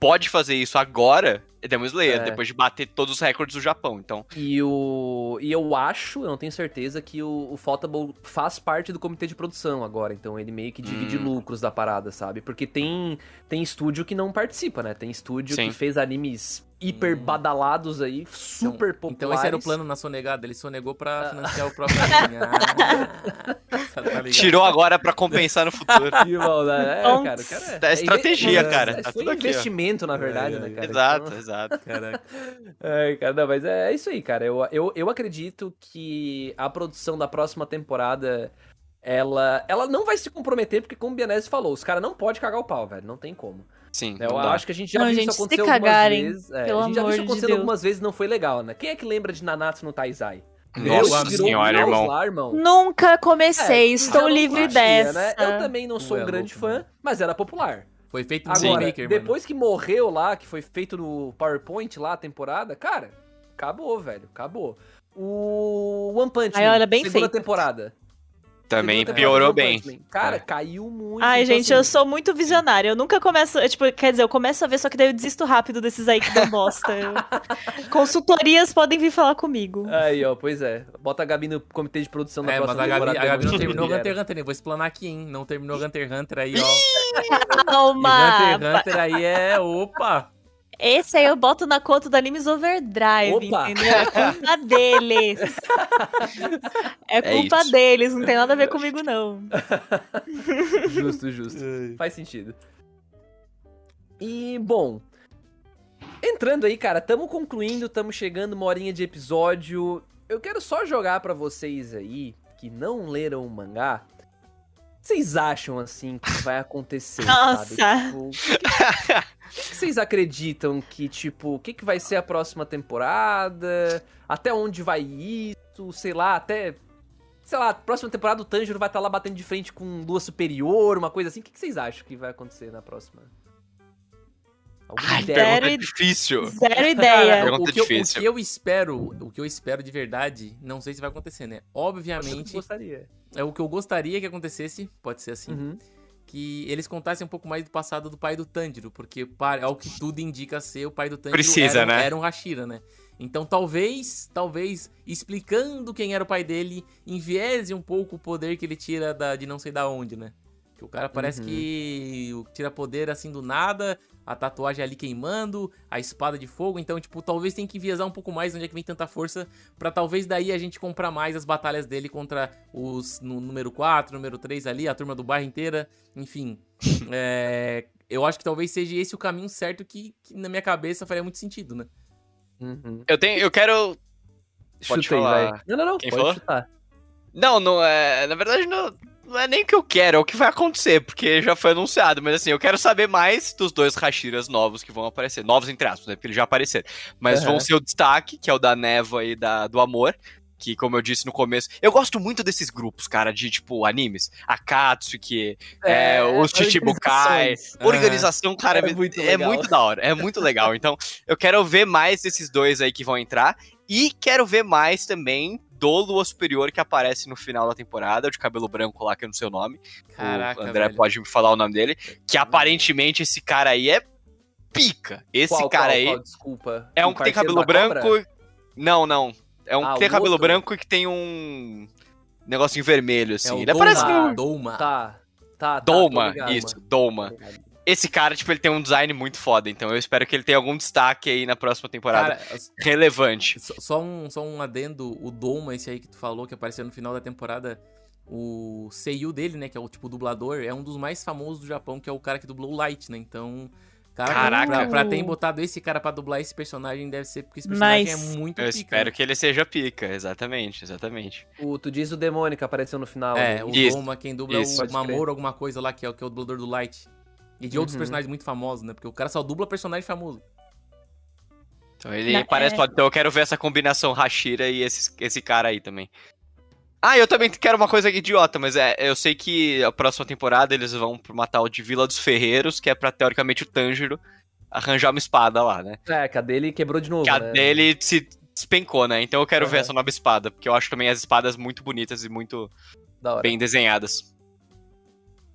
pode fazer isso agora, é Demon Slayer, É. depois de bater todos os recordes do Japão. Então, E, o... e eu acho, eu não tenho certeza, que o, o Faltable faz parte do comitê de produção agora. Então ele meio que divide Hum. lucros da parada, sabe? Porque tem, tem estúdio que não participa, né? Tem estúdio Sim. que fez animes hiper Hum. badalados aí, super populares. Então esse era o plano na sonegada, ele sonegou pra financiar o próprio. Ah, <laughs> tá tirou agora pra compensar no futuro. <laughs> Que maldade. É, Então, cara, cara é estratégia, é, cara, é, tá foi tudo aqui, investimento, na verdade, É, né, é, cara? exato, Então- exato. <laughs> Caraca. Ai, cara, não, mas é, é isso aí, cara. Eu, eu, eu acredito que a produção da próxima temporada, ela, ela não vai se comprometer, porque como o Bianese falou, os caras não podem cagar o pau, velho. Não tem como. Sim, Eu não dá. acho que a gente já Não, viu gente, isso acontecer cagarem, algumas vezes. É, a gente já viu isso de acontecendo Deus. algumas vezes e não foi legal, né? Quem é que lembra de Nanatsu no Taizai? Nossa Deus, senhora, irmão. Lá, irmão. Nunca comecei, É, estou não livre curtia, dessa. né? Eu também não sou Tu um é grande louco, fã, mano. mas era popular. Foi feito no Agora, Maker, mano. depois que morreu lá, que foi feito no PowerPoint lá, a temporada, cara, acabou, velho, acabou. O One Punch Ai, Man, olha, bem segunda feito. temporada. Também piorou bem. Cara, É. caiu muito. Ai, então, gente, eu assim, sou muito visionária. Eu nunca começo. eu, Tipo, quer dizer, eu começo a ver, só que daí eu desisto rápido desses aí que dão bosta. Eu- <laughs> Consultorias podem vir falar comigo. Aí, ó, pois é. Bota a Gabi no comitê de produção da É, mas próxima a Gabi, a Gabi não terminou Hunter x Hunter? Vou explanar aqui, hein? Não terminou Hunter x Hunter aí, ó. <laughs> Calma! Hunter x Hunter aí é. Opa! Esse aí eu boto na conta do Animes Overdrive, Opa! entendeu? É culpa deles. <laughs> É culpa isso. deles, não tem nada a ver comigo, não. <laughs> Justo, justo. Faz sentido. E, bom. Entrando aí, cara, tamo concluindo, tamo chegando uma horinha de episódio. Eu quero só jogar pra vocês aí, que não leram o mangá. O que vocês acham, assim, que vai acontecer, Nossa. sabe? Tipo, o que, o que vocês acreditam que, tipo, o que, que vai ser a próxima temporada? Até onde vai isso? Sei lá, até sei lá, próxima temporada o Tanjiro vai estar lá batendo de frente com lua superior, uma coisa assim. O que, que vocês acham que vai acontecer na próxima? Alguma Ai, ideia? Zero difícil. Zero <laughs> ideia. O, que eu, o difícil. que eu espero, o que eu espero de verdade, não sei se vai acontecer, né? Eu Obviamente, gostaria. é o que eu gostaria que acontecesse, pode ser assim, Uhum. Que eles contassem um pouco mais do passado do pai do Tanjiro, porque ao que tudo indica ser, o pai do Tanjiro Precisa, era, né? era um Hashira, né? Então talvez, talvez, explicando quem era o pai dele, enviese um pouco o poder que ele tira da, de não sei da onde, né? Que o cara parece Uhum. que tira poder assim do nada, a tatuagem ali queimando, a espada de fogo, então, tipo, talvez tenha que enviesar um pouco mais onde é que vem tanta força, pra talvez daí a gente comprar mais as batalhas dele contra os no número 4, número 3 ali, a turma do bairro inteira, enfim. <laughs> É, eu acho que talvez seja esse o caminho certo que, que na minha cabeça faria muito sentido, né? Uhum. Eu tenho, eu quero. Pode falar. vai. Não, não, não. Quem pode falou? chutar. Não, não é. Na verdade, não, não é nem o que eu quero, é o que vai acontecer, porque já foi anunciado. Mas assim, eu quero saber mais dos dois Hashiras novos que vão aparecer. Novos, entre aspas, né? Porque eles já apareceram. Mas Aham. vão ser o destaque, que é o da névoa e da, do amor. que, como eu disse no começo, eu gosto muito desses grupos, cara, de, tipo, animes. Akatsuki, é, os Chichibukai, organizações. organização, cara, É é, muito é muito da hora, é muito legal. Então, eu quero ver mais desses dois aí que vão entrar, e quero ver mais também do Lua Superior que aparece no final da temporada, de cabelo branco lá, que eu não sei o nome. Caraca, o André velho. pode me falar o nome dele. Que aparentemente esse cara aí é pica. Esse Qual, cara qual, aí qual? Desculpa. é um que tem cabelo branco. cobra? Não, não. É um Ah, que tem cabelo outro? branco e que tem um negocinho vermelho, assim. É o Ele Douma, aparece no. Douma. Tá. Tá, tá. tô Doma, ligado, isso, mano. Doma. Tô ligado. Esse cara, tipo, ele tem um design muito foda, então eu espero que ele tenha algum destaque aí na próxima temporada Cara, relevante. só, só um, só um adendo, o Douma, esse aí que tu falou, que apareceu no final da temporada, o Seiyu dele, né, que é o tipo dublador, é um dos mais famosos do Japão, que é o cara que dublou o Light, né, então... Cara, Caraca. Pra, pra ter botado esse cara pra dublar esse personagem, deve ser porque esse personagem Nice. é muito Eu pica. espero né? que ele seja pica, exatamente, exatamente. O, tu diz o demônio que apareceu no final. É, né? o Isso, Douma, quem dubla isso. é o crer. Mamoru, alguma coisa lá, que é, o- que é o dublador do Light. E de outros Uhum. personagens muito famosos, né? Porque o cara só dubla personagem famoso. Então ele Na- parece é. Então eu quero ver essa combinação Hashira e esse, esse cara aí também. Ah, eu também quero uma coisa idiota, mas é, eu sei que a próxima temporada eles vão pro uma tal de Vila dos Ferreiros, que é pra teoricamente o Tanjiro arranjar uma espada lá, né? É, que a dele quebrou de novo. Que a né? dele se despencou, né? Então eu quero ver Aham. essa nova espada, porque eu acho também as espadas muito bonitas e muito Da hora. bem desenhadas.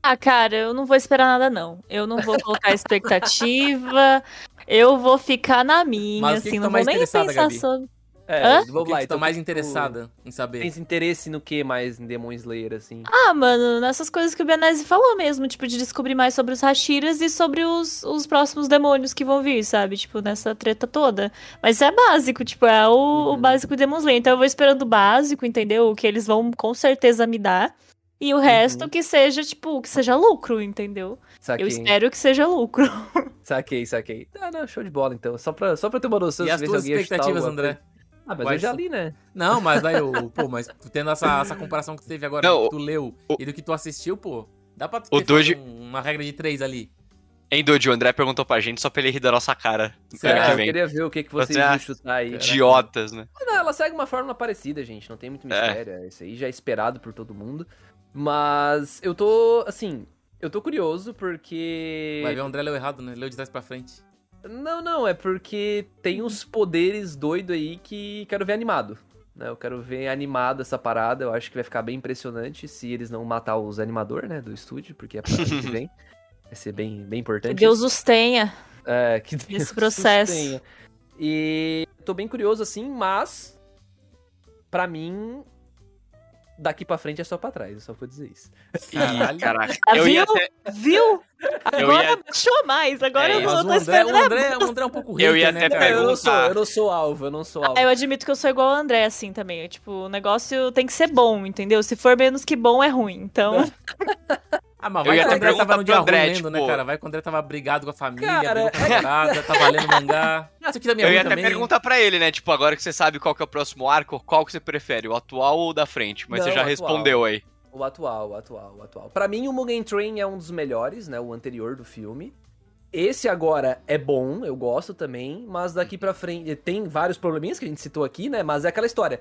Ah, cara, eu não vou esperar nada, não. Eu não vou colocar expectativa. eu vou ficar na minha, Mas o que assim, que tá não vou mais nem pensar Gabi? sobre. É, Hã? vamos O que, lá, tu então, tá mais tu interessada em saber? Tens interesse no que mais em Demon Slayer, assim? Ah, mano, nessas coisas que o Benese falou mesmo, tipo, de descobrir mais sobre os Hashiras e sobre os, os próximos demônios que vão vir, sabe? Tipo, nessa treta toda. Mas isso é básico, tipo, é o, o Uhum. básico de Demon Slayer. Então eu vou esperando o básico, entendeu? O que eles vão com certeza me dar. E o resto Uhum. que seja, tipo, que seja lucro, entendeu? Saquei, Eu espero que seja lucro. <laughs> saquei, saquei. Ah, não, show de bola, então. Só pra, só pra ter uma noção. E as tuas expectativas, André? Ah, mas eu Quais já li, né? Não, mas aí, o, <laughs> pô, mas tendo essa, essa comparação que tu teve agora, Não, do que tu leu o- e do que tu assistiu, pô, dá pra ter um- uma regra de três ali. Hein, Dude, o André perguntou pra gente só pra ele rir da nossa cara. Será? eu queria ver o que, que vocês Você iam chutar aí. Idiotas, né? Não, ela segue uma fórmula parecida, gente. Não tem muito mistério. Isso aí já é esperado por todo mundo. Mas eu tô, assim, eu tô curioso porque. Vai ver o André leu errado, né? Leu de trás pra frente. Não, não, é porque tem uns poderes doidos aí que quero ver animado. Né? Eu quero ver animado essa parada. Eu acho que vai ficar bem impressionante se eles não matar os animadores, né, do estúdio, porque é pra ano que vem. Vai ser bem, bem Que importante. Deus os tenha. É, que Deus Esse processo. sustenha. E tô bem curioso assim, mas pra mim daqui pra frente é só pra trás, eu só vou dizer isso. Ih, caraca. Ah, Eu viu? ia até, Viu? eu Agora ia, baixou mais. Agora É, eu não tô André, esperando. o André, o André é um pouco Eu hater, ia né, até cara? eu não sou, perguntar. eu não sou alvo, eu não sou alvo. Ah, eu admito que eu sou igual o André, assim, também. Eu, Tipo, o negócio tem que ser bom, entendeu? Se for menos que bom, é ruim. Então, <laughs> Ah, mas Eu vai ia que o até André tava perguntar no dia André, ruim lendo, né, tipo- cara? Vai que o André tava brigado com a família, Cara, a namorada, tava lendo <laughs> mangá. Isso aqui da minha eu ia até também. perguntar pra ele, né? Tipo, agora que você sabe qual que é o próximo arco, qual que você prefere, o atual ou o da frente? Mas Não, você já respondeu aí. O atual, o atual, o atual. Pra mim, o Mugen Train é um dos melhores, né? O anterior do filme. Esse agora é bom, eu gosto também, mas daqui pra frente tem vários probleminhas que a gente citou aqui, né? Mas é aquela história.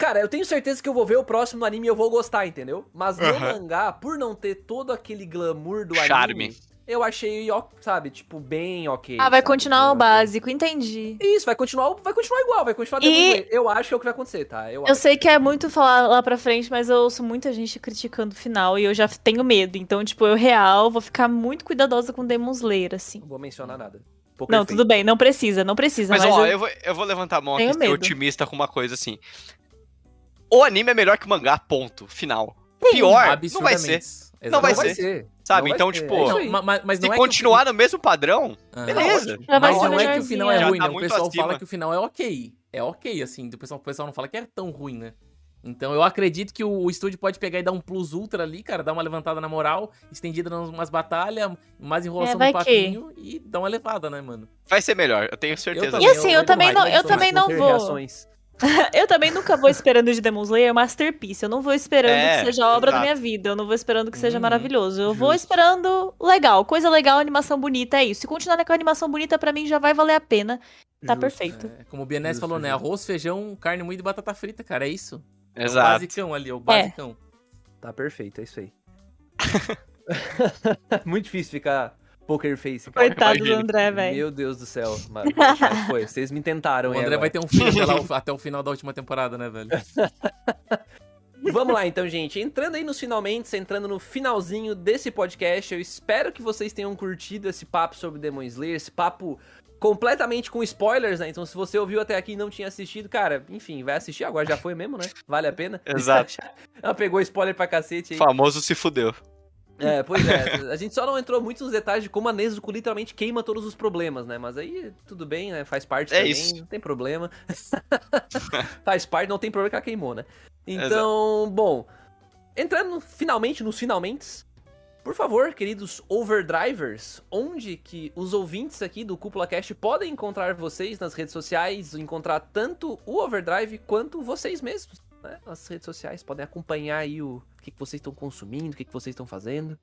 Cara, eu tenho certeza que eu vou ver o próximo anime e eu vou gostar, entendeu? Mas no mangá, por não ter todo aquele glamour do Charme. anime, eu achei, sabe, tipo, bem ok. ah, vai sabe? continuar o básico, entendi. Isso, vai continuar, vai continuar igual, vai continuar E-. Eu acho que é o que vai acontecer, tá? Eu, Eu acho. sei que é muito falar lá pra frente, mas eu ouço muita gente criticando o final e eu já tenho medo. Então, tipo, eu real vou ficar muito cuidadosa com Demon Slayer, assim. Não vou mencionar nada. Poker Não, Face. tudo bem, não precisa, não precisa. Mas, Mas, ó, eu- eu... vou, eu vou levantar a mão aqui otimista com uma coisa assim. O anime é melhor que o mangá, ponto. Final. Pior, não vai ser. Absurdamente. Não vai Não vai ser. ser. Sabe? Não Então, ser. tipo, É isso Não, aí. ma- ma- mas Se é continuar no mesmo padrão, Ah. beleza. Mas não é que o final é melhorzinha. ruim, tá né? O pessoal acima. fala que o final é ok. É ok, assim. O pessoal, o pessoal não fala que é tão ruim, né? Então eu acredito que o, o estúdio pode pegar e dar um plus ultra ali, cara, dar uma levantada na moral, estendida nas umas batalhas, mais enrolação É, no papinho e dar uma levada, né, mano? Vai ser melhor, eu tenho certeza. também. E assim, eu eu também não, eu eu também não vou. reações. <laughs> Eu também nunca vou esperando de Demon Slayer Masterpiece. Eu não vou esperando É, que seja a obra da exato. minha vida. Eu não vou esperando que seja Uhum, maravilhoso. Eu vou justo. esperando legal. Coisa legal, animação bonita, é isso. Se continuar com a animação bonita, pra mim já vai valer a pena. Tá Justo. perfeito. É, como o Bienés falou, né? Arroz, feijão, carne moída e batata frita, cara. É isso. É o Exato. basicão ali, é o basicão. Tá perfeito, é isso aí. <laughs> Muito difícil ficar poker face, cara. Coitado do imagino. André, velho. Meu Deus do céu. Mas, mas foi, <laughs> vocês me tentaram O André agora. vai ter um filho até, lá o- <laughs> até o final da última temporada, né, velho? <laughs> Vamos lá então, gente. Entrando aí nos finalmente, entrando no finalzinho desse podcast, eu espero que vocês tenham curtido esse papo sobre Demon Slayer, esse papo completamente com spoilers, né? Então, se você ouviu até aqui e não tinha assistido, cara, enfim, vai assistir agora, já foi mesmo, né? Vale a pena. Exato. Ela pegou spoiler pra cacete aí. Famoso se fudeu. É, pois é. A gente só não entrou muito nos detalhes de como a Nezuko literalmente queima todos os problemas, né? Mas aí tudo bem, né? Faz parte É também, isso. não tem problema. <laughs> Faz parte, não tem problema que ela queimou, né? Então, bom, entrando finalmente nos finalmente, por favor, queridos overdrivers, onde que os ouvintes aqui do Cúpula Cast podem encontrar vocês nas redes sociais, encontrar tanto o Overdrive quanto vocês mesmos, né? Nas redes sociais, podem acompanhar aí o que, que vocês estão consumindo, o que, que vocês estão fazendo.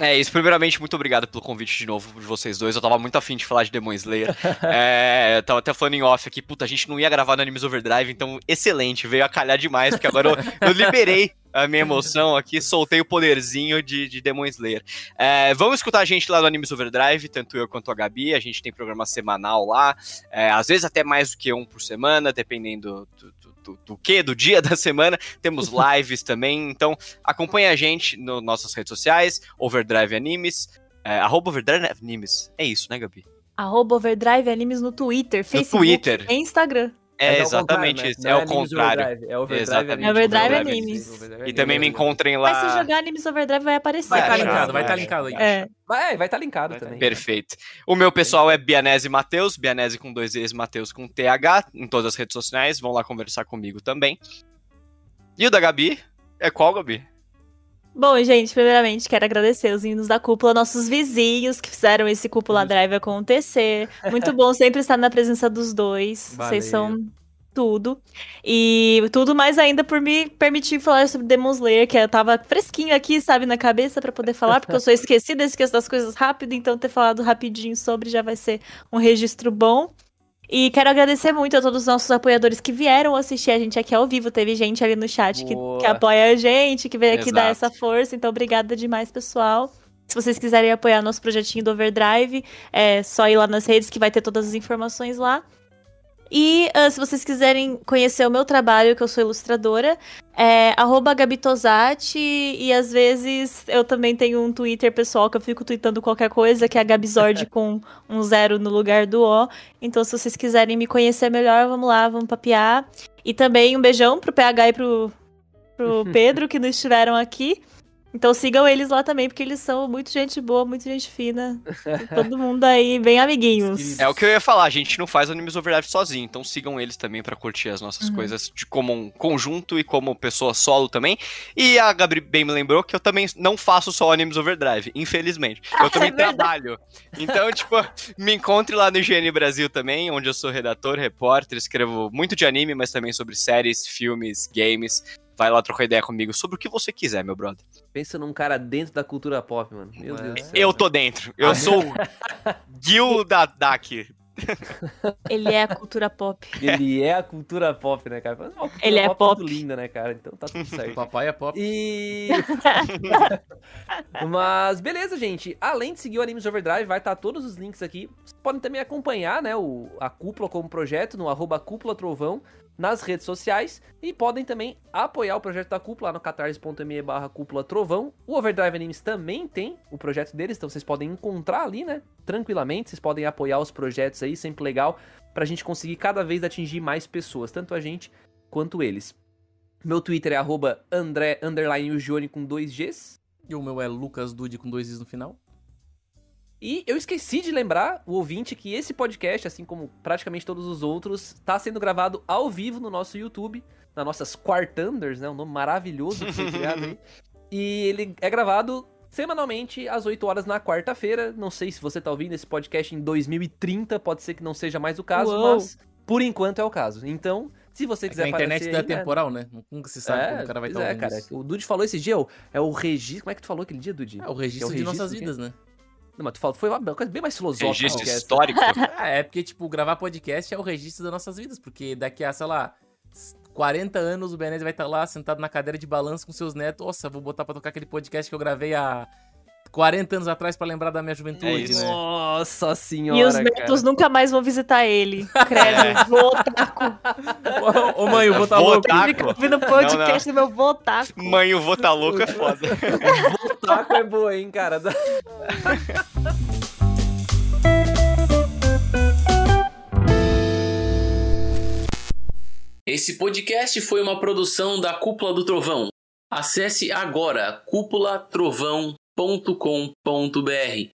É isso, primeiramente, muito obrigado pelo convite de novo de vocês dois. Eu tava muito afim de falar de Demon Slayer. <laughs> é, tava até falando em off aqui, puta, a gente não ia gravar no Animes Overdrive, então excelente, veio a calhar demais, porque agora eu, eu liberei a minha emoção aqui, soltei o poderzinho de, de Demon Slayer. É, vamos escutar a gente lá no Animes Overdrive, tanto eu quanto a Gabi, a gente tem programa semanal lá, é, às vezes até mais do que um por semana, dependendo do, do, do, que, do dia <laughs> da semana. Temos <laughs> lives também, então acompanhe a gente nas nossas redes sociais, Overdrive Animes, é, arroba Overdrive Animes. É isso, né, Gabi? Arroba Overdrive Animes no Twitter, Facebook Twitter. e Instagram. É, Mas ao exatamente contrário, né? isso, Não é o Animes contrário. Overdrive, É Overdrive Exatamente. Animes. Overdrive Overdrive Animes. Overdrive E também me encontrem Mas se lá. jogar Animes Overdrive vai aparecer. Vai estar Vai, linkado, vai vai, estar vai. linkado aí. É. Vai, vai estar linkado Vai tá também. Perfeito. O meu pessoal é Bianese Mateus, Bianese com dois E's, Mateus com TH, em todas as redes sociais, vão lá conversar comigo também. E o da Gabi? É qual, Gabi? Bom, gente, primeiramente quero agradecer os meninos da cúpula, nossos vizinhos que fizeram esse cúpula drive acontecer. Muito bom sempre estar na presença dos dois. Vocês Valeu. são tudo. E tudo mais ainda por me permitir falar sobre Demon Slayer, que eu tava fresquinho aqui, sabe, na cabeça pra poder falar, porque eu sou esquecida, esqueço das coisas rápido, então ter falado rapidinho sobre já vai ser um registro bom. E quero agradecer muito a todos os nossos apoiadores que vieram assistir a gente aqui ao vivo. Teve gente ali no chat que, que apoia a gente, que veio aqui dar Exato. essa força. Então, obrigada demais, pessoal. Se vocês quiserem apoiar nosso projetinho do Overdrive, é só ir lá nas redes que vai ter todas as informações lá. E ah, se vocês quiserem conhecer o meu trabalho, que eu sou ilustradora, é arroba Gabi Tosati, e às vezes eu também tenho um Twitter pessoal que eu fico tweetando qualquer coisa, que é a Gabizord <laughs> com um zero no lugar do O. Então, se vocês quiserem me conhecer melhor, vamos lá, vamos papear. E também um beijão pro PH e pro, pro <laughs> Pedro, que não estiveram aqui. Então sigam eles lá também, porque eles são muito gente boa, muito gente fina. <laughs> Todo mundo aí, bem amiguinhos. É o que eu ia falar, a gente não faz Animes Overdrive sozinho, então sigam eles também pra curtir as nossas Uhum. coisas de como um conjunto e como pessoa solo também. E a Gabi bem me lembrou que eu também não faço só Animes Overdrive, infelizmente. Eu também É trabalho. Então, <laughs> tipo, me encontre lá no IGN Brasil também, onde eu sou redator, repórter, escrevo muito de anime, mas também sobre séries, filmes, games. Vai lá trocar ideia comigo sobre o que você quiser, meu brother. Pensa num cara dentro da cultura pop, mano. Meu É. Deus do céu. Eu tô dentro. Eu sou o Gil da Dak. Ele é a cultura pop. <laughs> Ele é a cultura pop, né, cara? Cultura Ele é pop. muito linda, né, cara? Então tá tudo O certo. papai é pop. E. <laughs> Mas beleza, gente. Além de seguir o Animes Overdrive, vai estar todos os links aqui. Vocês podem também acompanhar, né, o, a Cúpula como projeto no arroba Cúpula Trovão nas redes sociais. E podem também apoiar o projeto da Cúpula lá no catarse.me barra Cúpula Trovão. O Overdrive Animes também tem o projeto deles, então vocês podem encontrar ali, né, tranquilamente. Vocês podem apoiar os projetos aí, sempre legal, pra gente conseguir cada vez atingir mais pessoas, tanto a gente quanto eles. Meu Twitter é arroba André, underline com dois Gs. E o meu é Lucas Dude com dois Is no final. E eu esqueci de lembrar o ouvinte que esse podcast, assim como praticamente todos os outros, está sendo gravado ao vivo no nosso YouTube, nas nossas Quartanders, né? Um nome maravilhoso que foi <laughs> criado aí. E ele é gravado semanalmente às 8 horas na quarta-feira. Não sei se você tá ouvindo esse podcast em 2030, pode ser que não seja mais o caso, Uou. mas por enquanto é o caso. Então, Se você quiser a internet aparecer da aí, né? temporal, né? Nunca se sabe quando o cara vai estar é, ouvindo cara. isso. O Dude falou esse dia, é o- é o registro. Como é que tu falou aquele dia, Dude? É o registro, É o de registro nossas do quê? vidas, né? Não, mas tu falou, foi uma coisa bem mais filosófica. Registro essa. histórico. <laughs> É porque, tipo, gravar podcast é o registro das nossas vidas, porque daqui a, sei lá, 40 anos o Benez vai estar lá sentado na cadeira de balanço com seus netos. Nossa, vou botar pra tocar aquele podcast que eu gravei há 40 anos atrás pra lembrar da minha juventude, É né? Nossa senhora, E os netos nunca mais vão visitar ele. <laughs> Credo, vô taco. Ô, ô, mãe, eu vou estar Vô louco. taco. Fica ouvindo podcast do meu vô taco. Mãe, o vô tá louco é <laughs> foda. O taco é boa, hein, cara. <laughs> Esse podcast foi uma produção da Cúpula do Trovão. Acesse agora cúpulatrovão.com.br